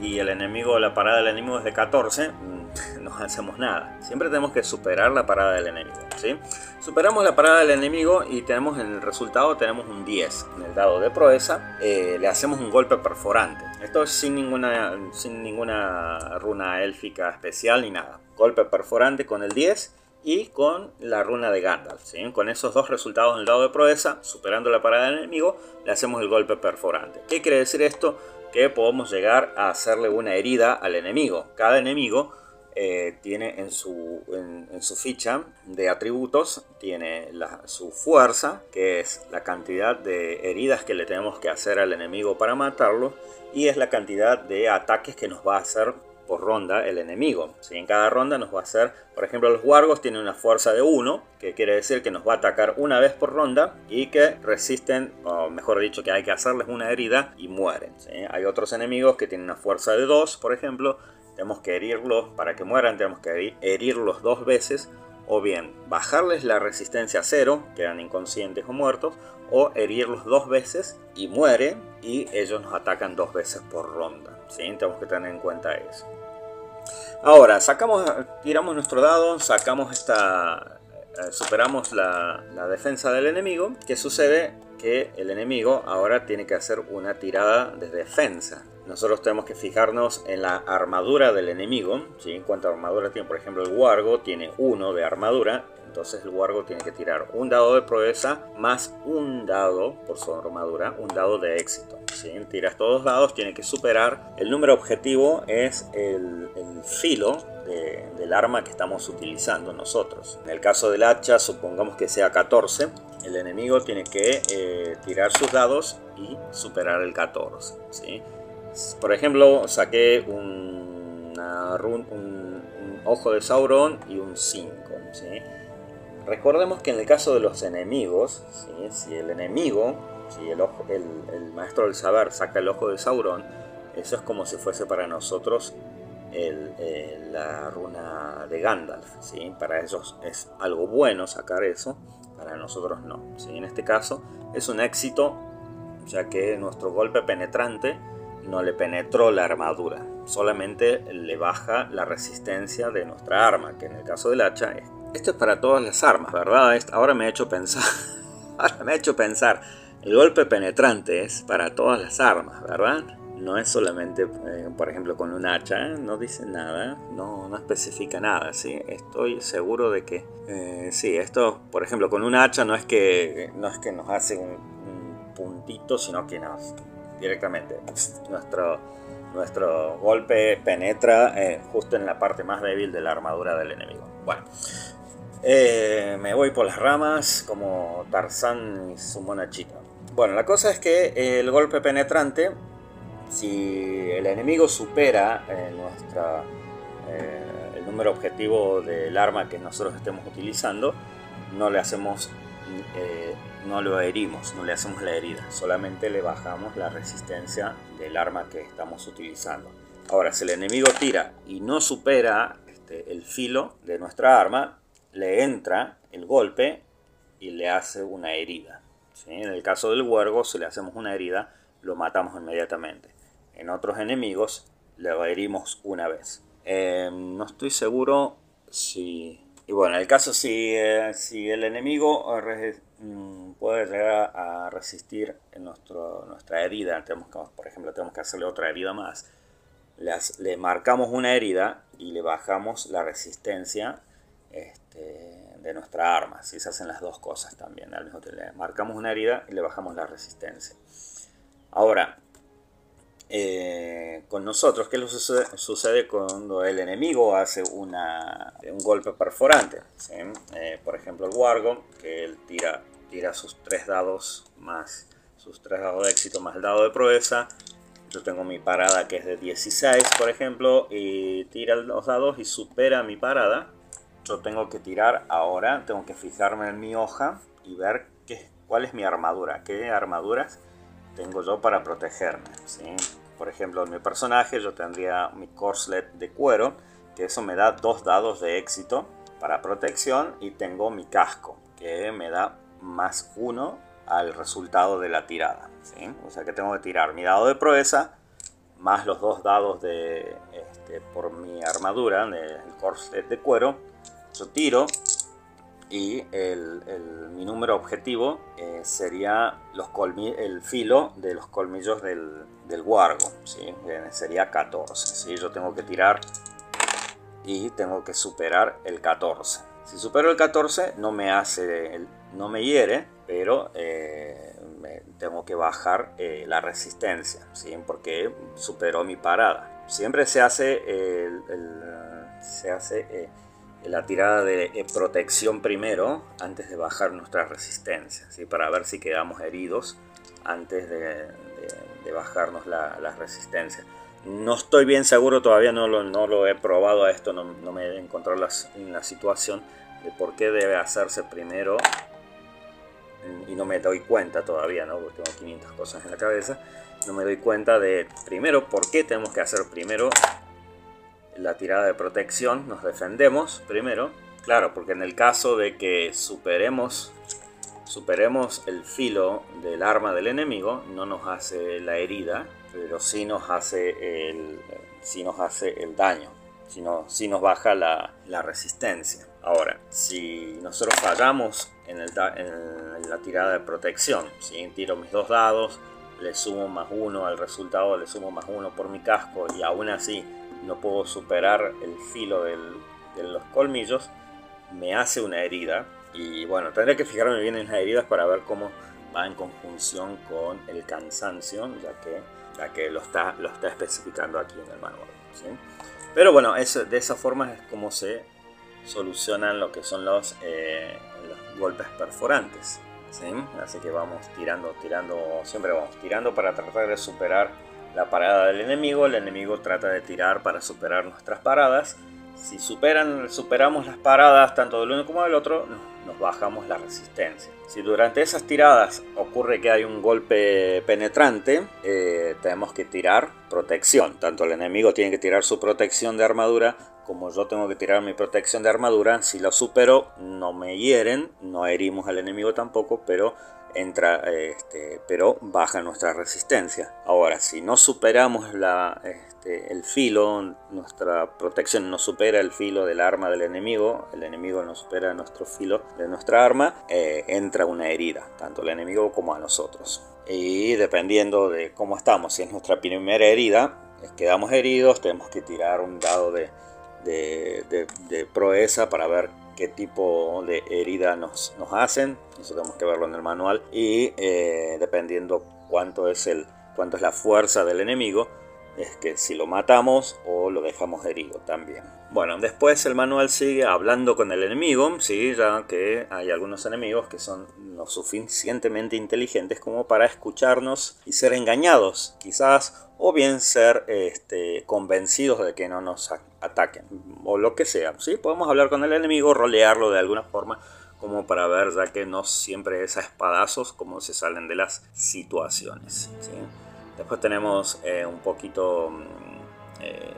y el enemigo, la parada del enemigo es de 14, no hacemos nada. Siempre tenemos que superar la parada del enemigo. ¿sí? Superamos la parada del enemigo y tenemos en el resultado tenemos un 10. En el dado de proeza eh, le hacemos un golpe perforante. Esto es sin ninguna, sin ninguna runa élfica especial ni nada. Golpe perforante con el 10 y con la runa de Gandalf. ¿sí? Con esos dos resultados en el dado de proeza, superando la parada del enemigo, le hacemos el golpe perforante. ¿Qué quiere decir esto? Que podemos llegar a hacerle una herida al enemigo. Cada enemigo eh, tiene en su, en, su, ficha de atributos, tiene su fuerza, que es la cantidad de heridas que le tenemos que hacer al enemigo para matarlo, y es la cantidad de ataques que nos va a hacer por ronda el enemigo. Si En cada ronda nos va a hacer, por ejemplo, los wargos tienen una fuerza de 1, que quiere decir que nos va a atacar una vez por ronda y que resisten, o mejor dicho, que hay que hacerles una herida y mueren. Hay otros enemigos que tienen una fuerza de 2, por ejemplo, tenemos que herirlos, para que mueran tenemos que herirlos dos veces, o bien bajarles la resistencia a cero, quedan inconscientes o muertos, o herirlos dos veces y mueren y ellos nos atacan dos veces por ronda. ¿sí? Tenemos que tener en cuenta eso. Ahora, sacamos, tiramos nuestro dado, sacamos esta, eh, superamos la, defensa del enemigo. ¿Qué sucede? Que el enemigo ahora tiene que hacer una tirada de defensa nosotros tenemos que fijarnos en la armadura del enemigo. ¿sí? En armadura tiene, por ejemplo, el Wargo tiene uno de armadura. Entonces el Wargo tiene que tirar un dado de proeza más un dado por su armadura, un dado de éxito. Tiras todos los dados, tiene que superar. El número objetivo es el, filo del arma que estamos utilizando nosotros. En el caso del hacha, supongamos que sea 14. El enemigo tiene que eh, tirar sus dados y superar el 14. ¿sí? Por ejemplo, saqué un, ojo de Sauron y un 5. Recordemos que en el caso de los enemigos, si el enemigo, si el, el, maestro del saber saca el ojo de Sauron, eso es como si fuese para nosotros la runa de Gandalf. Para ellos es algo bueno sacar eso, para nosotros no. En este caso es un éxito, ya que nuestro golpe penetrante no le penetró la armadura, solamente le baja la resistencia de nuestra arma, que en el caso del hacha es... Esto es para todas las armas, ¿verdad? Ahora me ha hecho pensar, ahora me ha hecho pensar, el golpe penetrante es para todas las armas, ¿verdad? No es solamente, eh, por ejemplo, con un hacha, ¿eh? no dice nada, no, no especifica nada, ¿sí? Estoy seguro de que, eh, sí, esto, por ejemplo, con un hacha no es que, no es que nos hace un, un puntito, sino que nos, directamente. Nuestro, nuestro golpe penetra justo en la parte más débil de la armadura del enemigo. Bueno, eh, me voy por las ramas como Tarzán y su monachita. Bueno, la cosa es que el golpe penetrante si el enemigo supera eh, nuestra, eh, el número objetivo del arma que nosotros estemos utilizando, no le hacemos, eh, no lo herimos, no le hacemos la herida, solamente le bajamos la resistencia del arma que estamos utilizando. Ahora, si el enemigo tira y no supera este, el filo de nuestra arma, le entra el golpe y le hace una herida. En el caso del huergo, si le hacemos una herida, lo matamos inmediatamente. En otros enemigos, le herimos una vez. Em, no estoy seguro si... Y bueno, en el caso si, eh, si el enemigo mm, puede llegar a resistir nuestra herida, tenemos que, por ejemplo, tenemos que hacerle otra herida más, le marcamos una herida y le bajamos la resistencia este, de nuestra arma. Si se hacen las dos cosas también. Al mismo tiempo, le marcamos una herida y le bajamos la resistencia. Ahora, eh, con nosotros, ¿qué sucede, cuando el enemigo hace una, un golpe perforante? Eh, por ejemplo, el Wargo, que él tira, tira sus tres dados más sus tres dados de éxito más el dado de proeza. Yo tengo mi parada que es de 16, por ejemplo, y tira los dados y supera mi parada yo tengo que tirar ahora, tengo que fijarme en mi hoja y ver qué, cuál es mi armadura, qué armaduras tengo yo para protegerme. ¿sí? Por ejemplo, en mi personaje yo tendría mi corselet de cuero, que eso me da dos dados de éxito para protección y tengo mi casco, que me da más uno al resultado de la tirada. ¿sí? O sea que tengo que tirar mi dado de proeza más los dos dados de, este, por mi armadura, del corset de cuero, yo tiro y el, mi número objetivo eh, sería los el filo de los colmillos del, del guargo, ¿sí? sería 14. ¿sí? Yo tengo que tirar y tengo que superar el 14. Si supero el 14 no me hace, no me hiere, pero eh, tengo que bajar eh, la resistencia, ¿sí? porque superó mi parada. Siempre se hace, el, se hace la tirada de eh, protección primero antes de bajar nuestra resistencia, ¿sí? para ver si quedamos heridos antes de, bajarnos la, resistencia. No estoy bien seguro, todavía no lo, no lo he probado a esto, no, me he encontrado en la situación de por qué debe hacerse primero y no me doy cuenta todavía, ¿no? porque tengo 500 cosas en la cabeza, no me doy cuenta de primero por qué tenemos que hacer primero la tirada de protección, nos defendemos primero. Claro, porque en el caso de que superemos, superemos el filo del arma del enemigo, no nos hace la herida, pero sí nos hace el, sí nos hace el daño, sí, nos baja la, resistencia. Ahora, si nosotros fallamos en, la tirada de protección, si tiro mis dos dados, le sumo más uno al resultado, le sumo más uno por mi casco y aún así no puedo superar el filo de los colmillos, me hace una herida. Y bueno, tendré que fijarme bien en las heridas para ver cómo va en conjunción con el cansancio, ya que, ya que lo, está, lo está especificando aquí en el manual. Pero bueno, de esa forma es como se solucionan lo que son los, eh, los golpes perforantes. Así que vamos tirando, tirando, siempre vamos tirando para tratar de superar la parada del enemigo, el enemigo trata de tirar para superar nuestras paradas. Si superan, superamos las paradas tanto del uno como del otro, nos bajamos la resistencia. Si durante esas tiradas ocurre que hay un golpe penetrante, eh, tenemos que tirar protección. Tanto el enemigo tiene que tirar su protección de armadura como yo tengo que tirar mi protección de armadura. Si lo supero, no me hieren, no herimos al enemigo tampoco, pero entra, este, pero baja nuestra resistencia. Ahora, si no superamos la, este, el filo, nuestra protección no supera el filo del arma del enemigo, el enemigo no supera nuestro filo de nuestra arma, eh, entra una herida, tanto al enemigo como a nosotros. Y dependiendo de cómo estamos, si es nuestra primera herida, quedamos heridos, tenemos que tirar un dado de, de, de proeza para ver qué tipo de herida nos, hacen, eso tenemos que verlo en el manual, y eh, dependiendo cuánto es, el, cuánto es la fuerza del enemigo, es que si lo matamos o lo dejamos herido también. Bueno, después el manual sigue hablando con el enemigo, ¿sí? ya que hay algunos enemigos que son lo suficientemente inteligentes como para escucharnos y ser engañados, quizás, o bien ser este, convencidos de que no nos ataquen, o lo que sea. ¿sí? Podemos hablar con el enemigo, rolearlo de alguna forma, como para ver ya que no siempre es a espadazos como se salen de las situaciones. Después tenemos eh, un poquito mm, eh,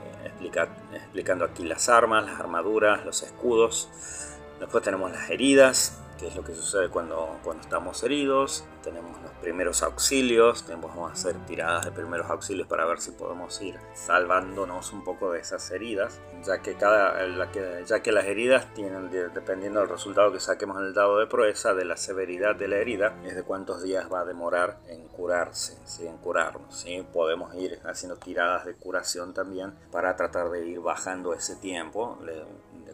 explicando aquí las armas, las armaduras, los escudos. Después tenemos las heridas, que es lo que sucede cuando, cuando estamos heridos. Tenemos primeros auxilios, tenemos que hacer tiradas de primeros auxilios para ver si podemos ir salvándonos un poco de esas heridas, ya que, cada, ya que las heridas tienen, dependiendo del resultado que saquemos en el dado de proeza, de la severidad de la herida, es de cuántos días va a demorar en curarse, en curarnos. ¿sí? Podemos ir haciendo tiradas de curación también para tratar de ir bajando ese tiempo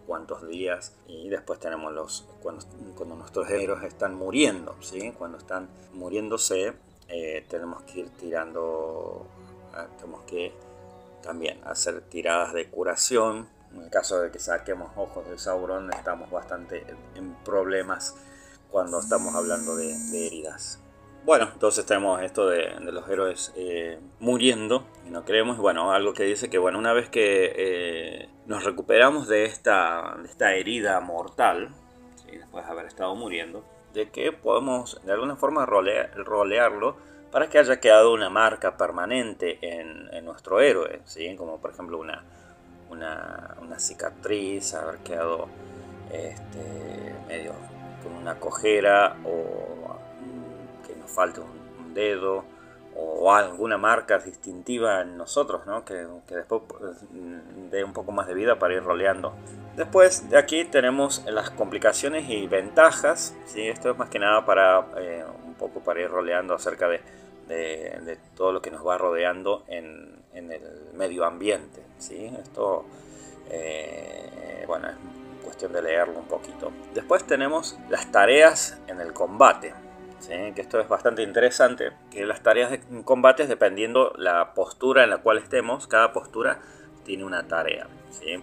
cuántos días y después tenemos los cuando, cuando nuestros héroes están muriendo, ¿sí? cuando están muriéndose eh, tenemos que ir tirando, ah, tenemos que también hacer tiradas de curación. En el caso de que saquemos ojos de Sauron estamos bastante en problemas cuando estamos hablando de heridas. Bueno, entonces tenemos esto de, los héroes eh, muriendo y no creemos. Bueno, algo que dice que bueno, una vez que eh, nos recuperamos de esta, esta herida mortal, después de haber estado muriendo, de que podemos de alguna forma rolearlo para que haya quedado una marca permanente en, nuestro héroe, ¿sí? como por ejemplo una, una, una cicatriz, haber quedado este, medio con una cojera o falte un, dedo o alguna marca distintiva en nosotros, ¿no? que, después mm, dé un poco más de vida para ir roleando. Después de aquí tenemos las complicaciones y ventajas. ¿sí? Esto es más que nada para eh, un poco para ir roleando acerca de, de, todo lo que nos va rodeando en, en el medio ambiente. ¿sí? Esto, eh, bueno, es cuestión de leerlo un poquito. Después tenemos las tareas en el combate que esto es bastante interesante, que las tareas de combate, dependiendo la postura en la cual estemos, cada postura tiene una tarea.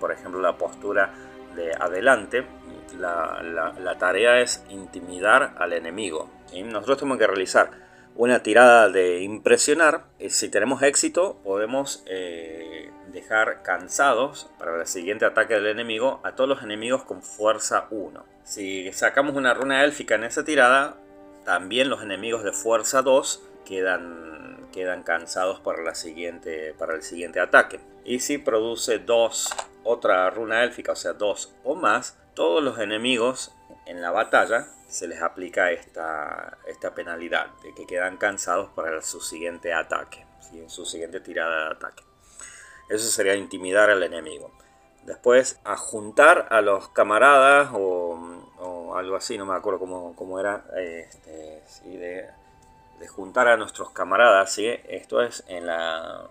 Por ejemplo, la postura de adelante, la, tarea es intimidar al enemigo. Nosotros tenemos que realizar una tirada de impresionar. Y si tenemos éxito, podemos eh, dejar cansados para el siguiente ataque del enemigo a todos los enemigos con fuerza 1. Si sacamos una runa élfica en esa tirada, también los enemigos de fuerza 2 quedan, quedan cansados para, la siguiente, para el siguiente ataque. Y si produce dos, otra runa élfica, o sea, dos o más, todos los enemigos en la batalla se les aplica esta, esta penalidad de que quedan cansados para su siguiente ataque, en su siguiente tirada de ataque. Eso sería intimidar al enemigo. Después, a juntar a los camaradas o algo así, no me acuerdo cómo, era, este, de, juntar a nuestros camaradas, ¿sí? esto es en la,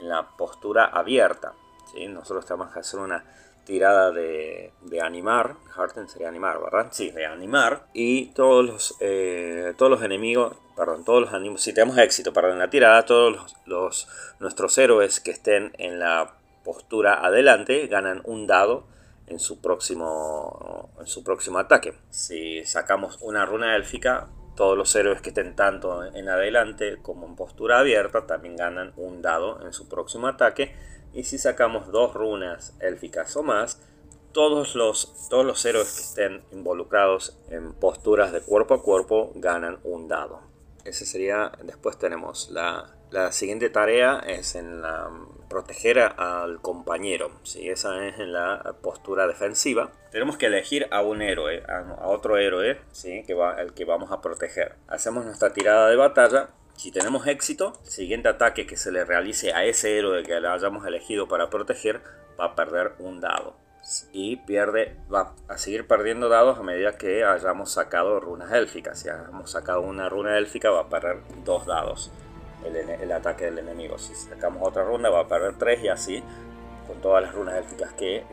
en la postura abierta. ¿sí? Nosotros tenemos que hacer una tirada de, animar, Harten sería animar, ¿verdad? Sí, de animar, y todos los, eh, todos los enemigos, perdón, todos los enemigos, si tenemos éxito, perdón, en la tirada, todos los, nuestros héroes que estén en la postura adelante ganan un dado en su próximo, en su próximo ataque. Si sacamos una runa élfica, todos los héroes que estén tanto en adelante como en postura abierta también ganan un dado en su próximo ataque. Y si sacamos dos runas élficas o más, todos los, todos los héroes que estén involucrados en posturas de cuerpo a cuerpo ganan un dado. Ese sería, después tenemos la, la siguiente tarea es en la proteger al compañero. Si esa es la postura defensiva. Tenemos que elegir a un héroe, a, otro héroe, ¿sí? que va, el que vamos a proteger. Hacemos nuestra tirada de batalla. Si tenemos éxito, el siguiente ataque que se le realice a ese héroe que le hayamos elegido para proteger va a perder un dado. Y pierde, va a seguir perdiendo dados a medida que hayamos sacado runas élficas. Si hayamos sacado una runa élfica va a perder dos dados el, ataque del enemigo. Si sacamos otra runa va a perder 3 y así con todas las runas élficas que,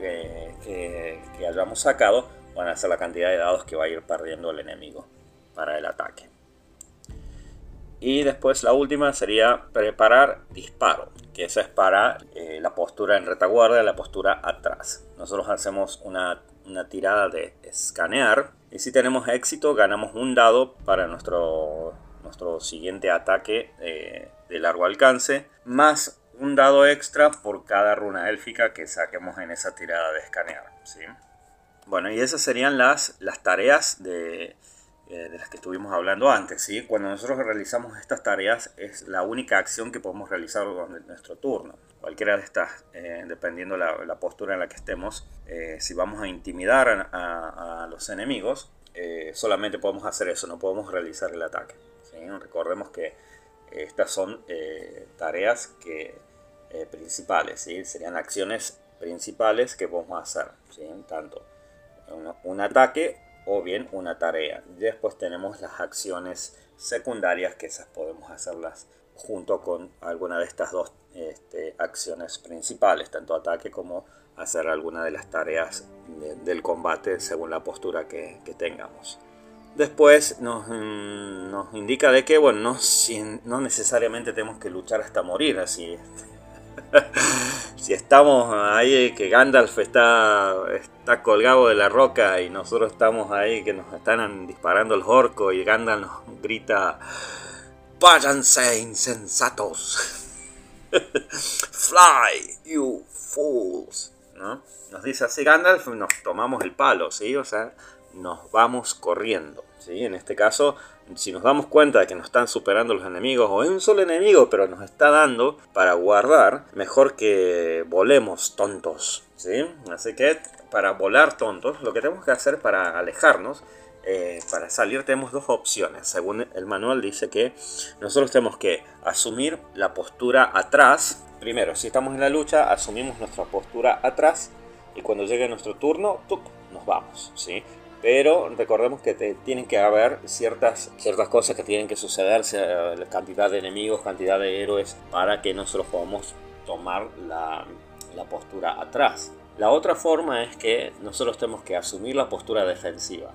que, que, hayamos sacado van a ser la cantidad de dados que va a ir perdiendo el enemigo para el ataque. Y después la última sería preparar disparo, que esa es para eh, la postura en retaguardia, la postura atrás. Nosotros hacemos una, tirada de escanear y si tenemos éxito ganamos un dado para nuestro, nuestro siguiente ataque eh, de largo alcance, más un dado extra por cada runa élfica que saquemos en esa tirada de escanear. ¿sí? Bueno, y esas serían las, las tareas de, eh, de las que estuvimos hablando antes. ¿sí? Cuando nosotros realizamos estas tareas es la única acción que podemos realizar durante nuestro turno. Cualquiera de estas, eh, dependiendo la, la postura en la que estemos, si vamos a intimidar a, los enemigos, solamente podemos hacer eso, no podemos realizar el ataque. Recordemos que estas son tareas que, principales, serían acciones principales que podemos hacer, tanto un ataque o bien una tarea. Después tenemos las acciones secundarias que esas podemos hacerlas junto con alguna de estas dos este, acciones principales, tanto ataque como hacer alguna de las tareas del combate según la postura que, tengamos. Después nos, mm, nos, indica de que bueno, no, no necesariamente tenemos que luchar hasta morir, así si estamos ahí, que Gandalf está, está colgado de la roca y nosotros estamos ahí, que nos están disparando el orco y Gandalf nos grita, váyanse insensatos, fly, you fools, ¿no? Nos dice así Gandalf, nos tomamos el palo, ¿sí? O sea, nos vamos corriendo, ¿sí? En este caso si nos damos cuenta de que nos están superando los enemigos, o un solo enemigo, pero nos está dando para guardar, mejor que volemos tontos. ¿sí? Así que para volar tontos, lo que tenemos que hacer para alejarnos, eh, para salir tenemos dos opciones. Según el manual dice que nosotros tenemos que asumir la postura atrás. Primero, si estamos en la lucha, asumimos nuestra postura atrás y cuando llegue nuestro turno, nos vamos. ¿sí? Pero recordemos que tienen que haber ciertas, ciertas cosas que tienen que suceder, la cantidad de enemigos, cantidad de héroes, para que nosotros podamos tomar la, la postura atrás. La otra forma es que nosotros tenemos que asumir la postura defensiva.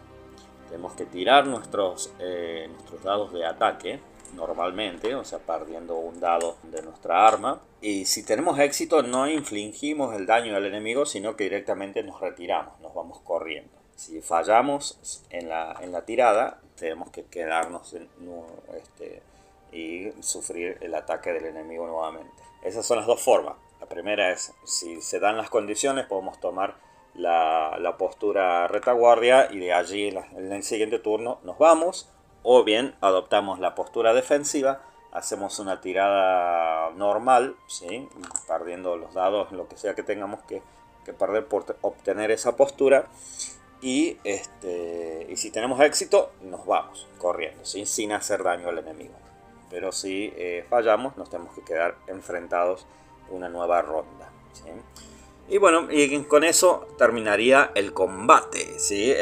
Tenemos que tirar nuestros, eh, nuestros dados de ataque normalmente, o sea, perdiendo un dado de nuestra arma. Y si tenemos éxito, no infligimos el daño al enemigo, sino que directamente nos retiramos, nos vamos corriendo. Si fallamos en la, en la tirada, tenemos que quedarnos este, y sufrir el ataque del enemigo nuevamente. Esas son las dos formas. La primera es, si se dan las condiciones, podemos tomar la, la postura retaguardia y de allí en el siguiente turno nos vamos. O bien adoptamos la postura defensiva, hacemos una tirada normal, ¿sí? perdiendo los dados, lo que sea que tengamos que, que perder por obtener esa postura y, este, y si tenemos éxito, nos vamos corriendo, sin hacer daño al enemigo. Pero si eh, fallamos, nos tenemos que quedar enfrentados una nueva ronda. Y bueno, y con eso terminaría el combate. ¿sí?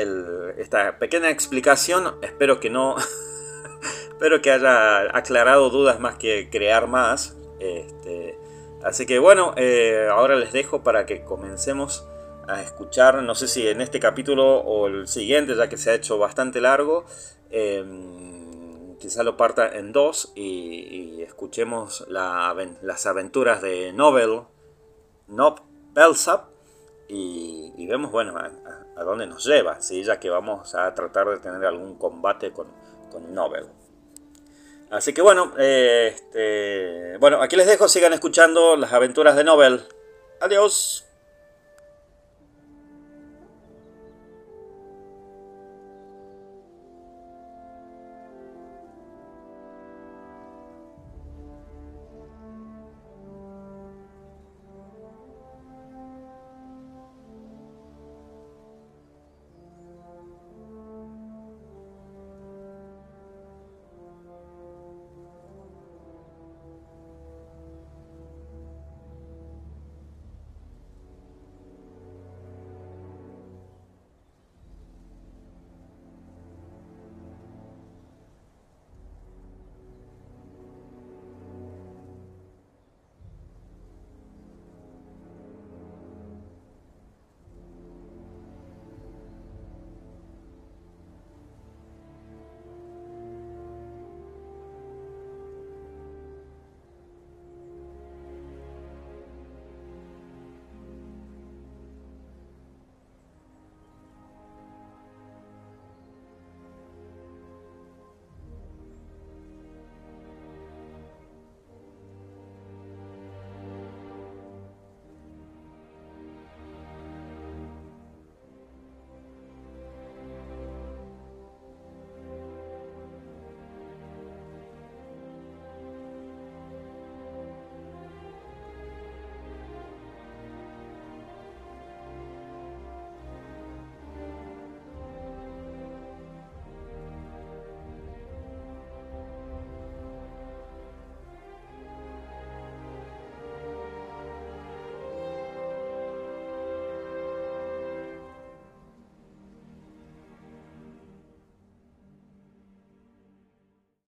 esta pequeña explicación, espero que no. espero que haya aclarado dudas más que crear más. Este, así que bueno, eh, ahora les dejo para que comencemos a escuchar, no sé si en este capítulo o el siguiente, ya que se ha hecho bastante largo, em, quizá lo parta en dos y, escuchemos las aventuras de Nobel, Nob Belsap y, vemos, bueno, a, dónde nos lleva, ¿sí? ya que vamos a tratar de tener algún combate con, con Nobel. Así que bueno, este, bueno, aquí les dejo, sigan escuchando las aventuras de Nobel. Adiós.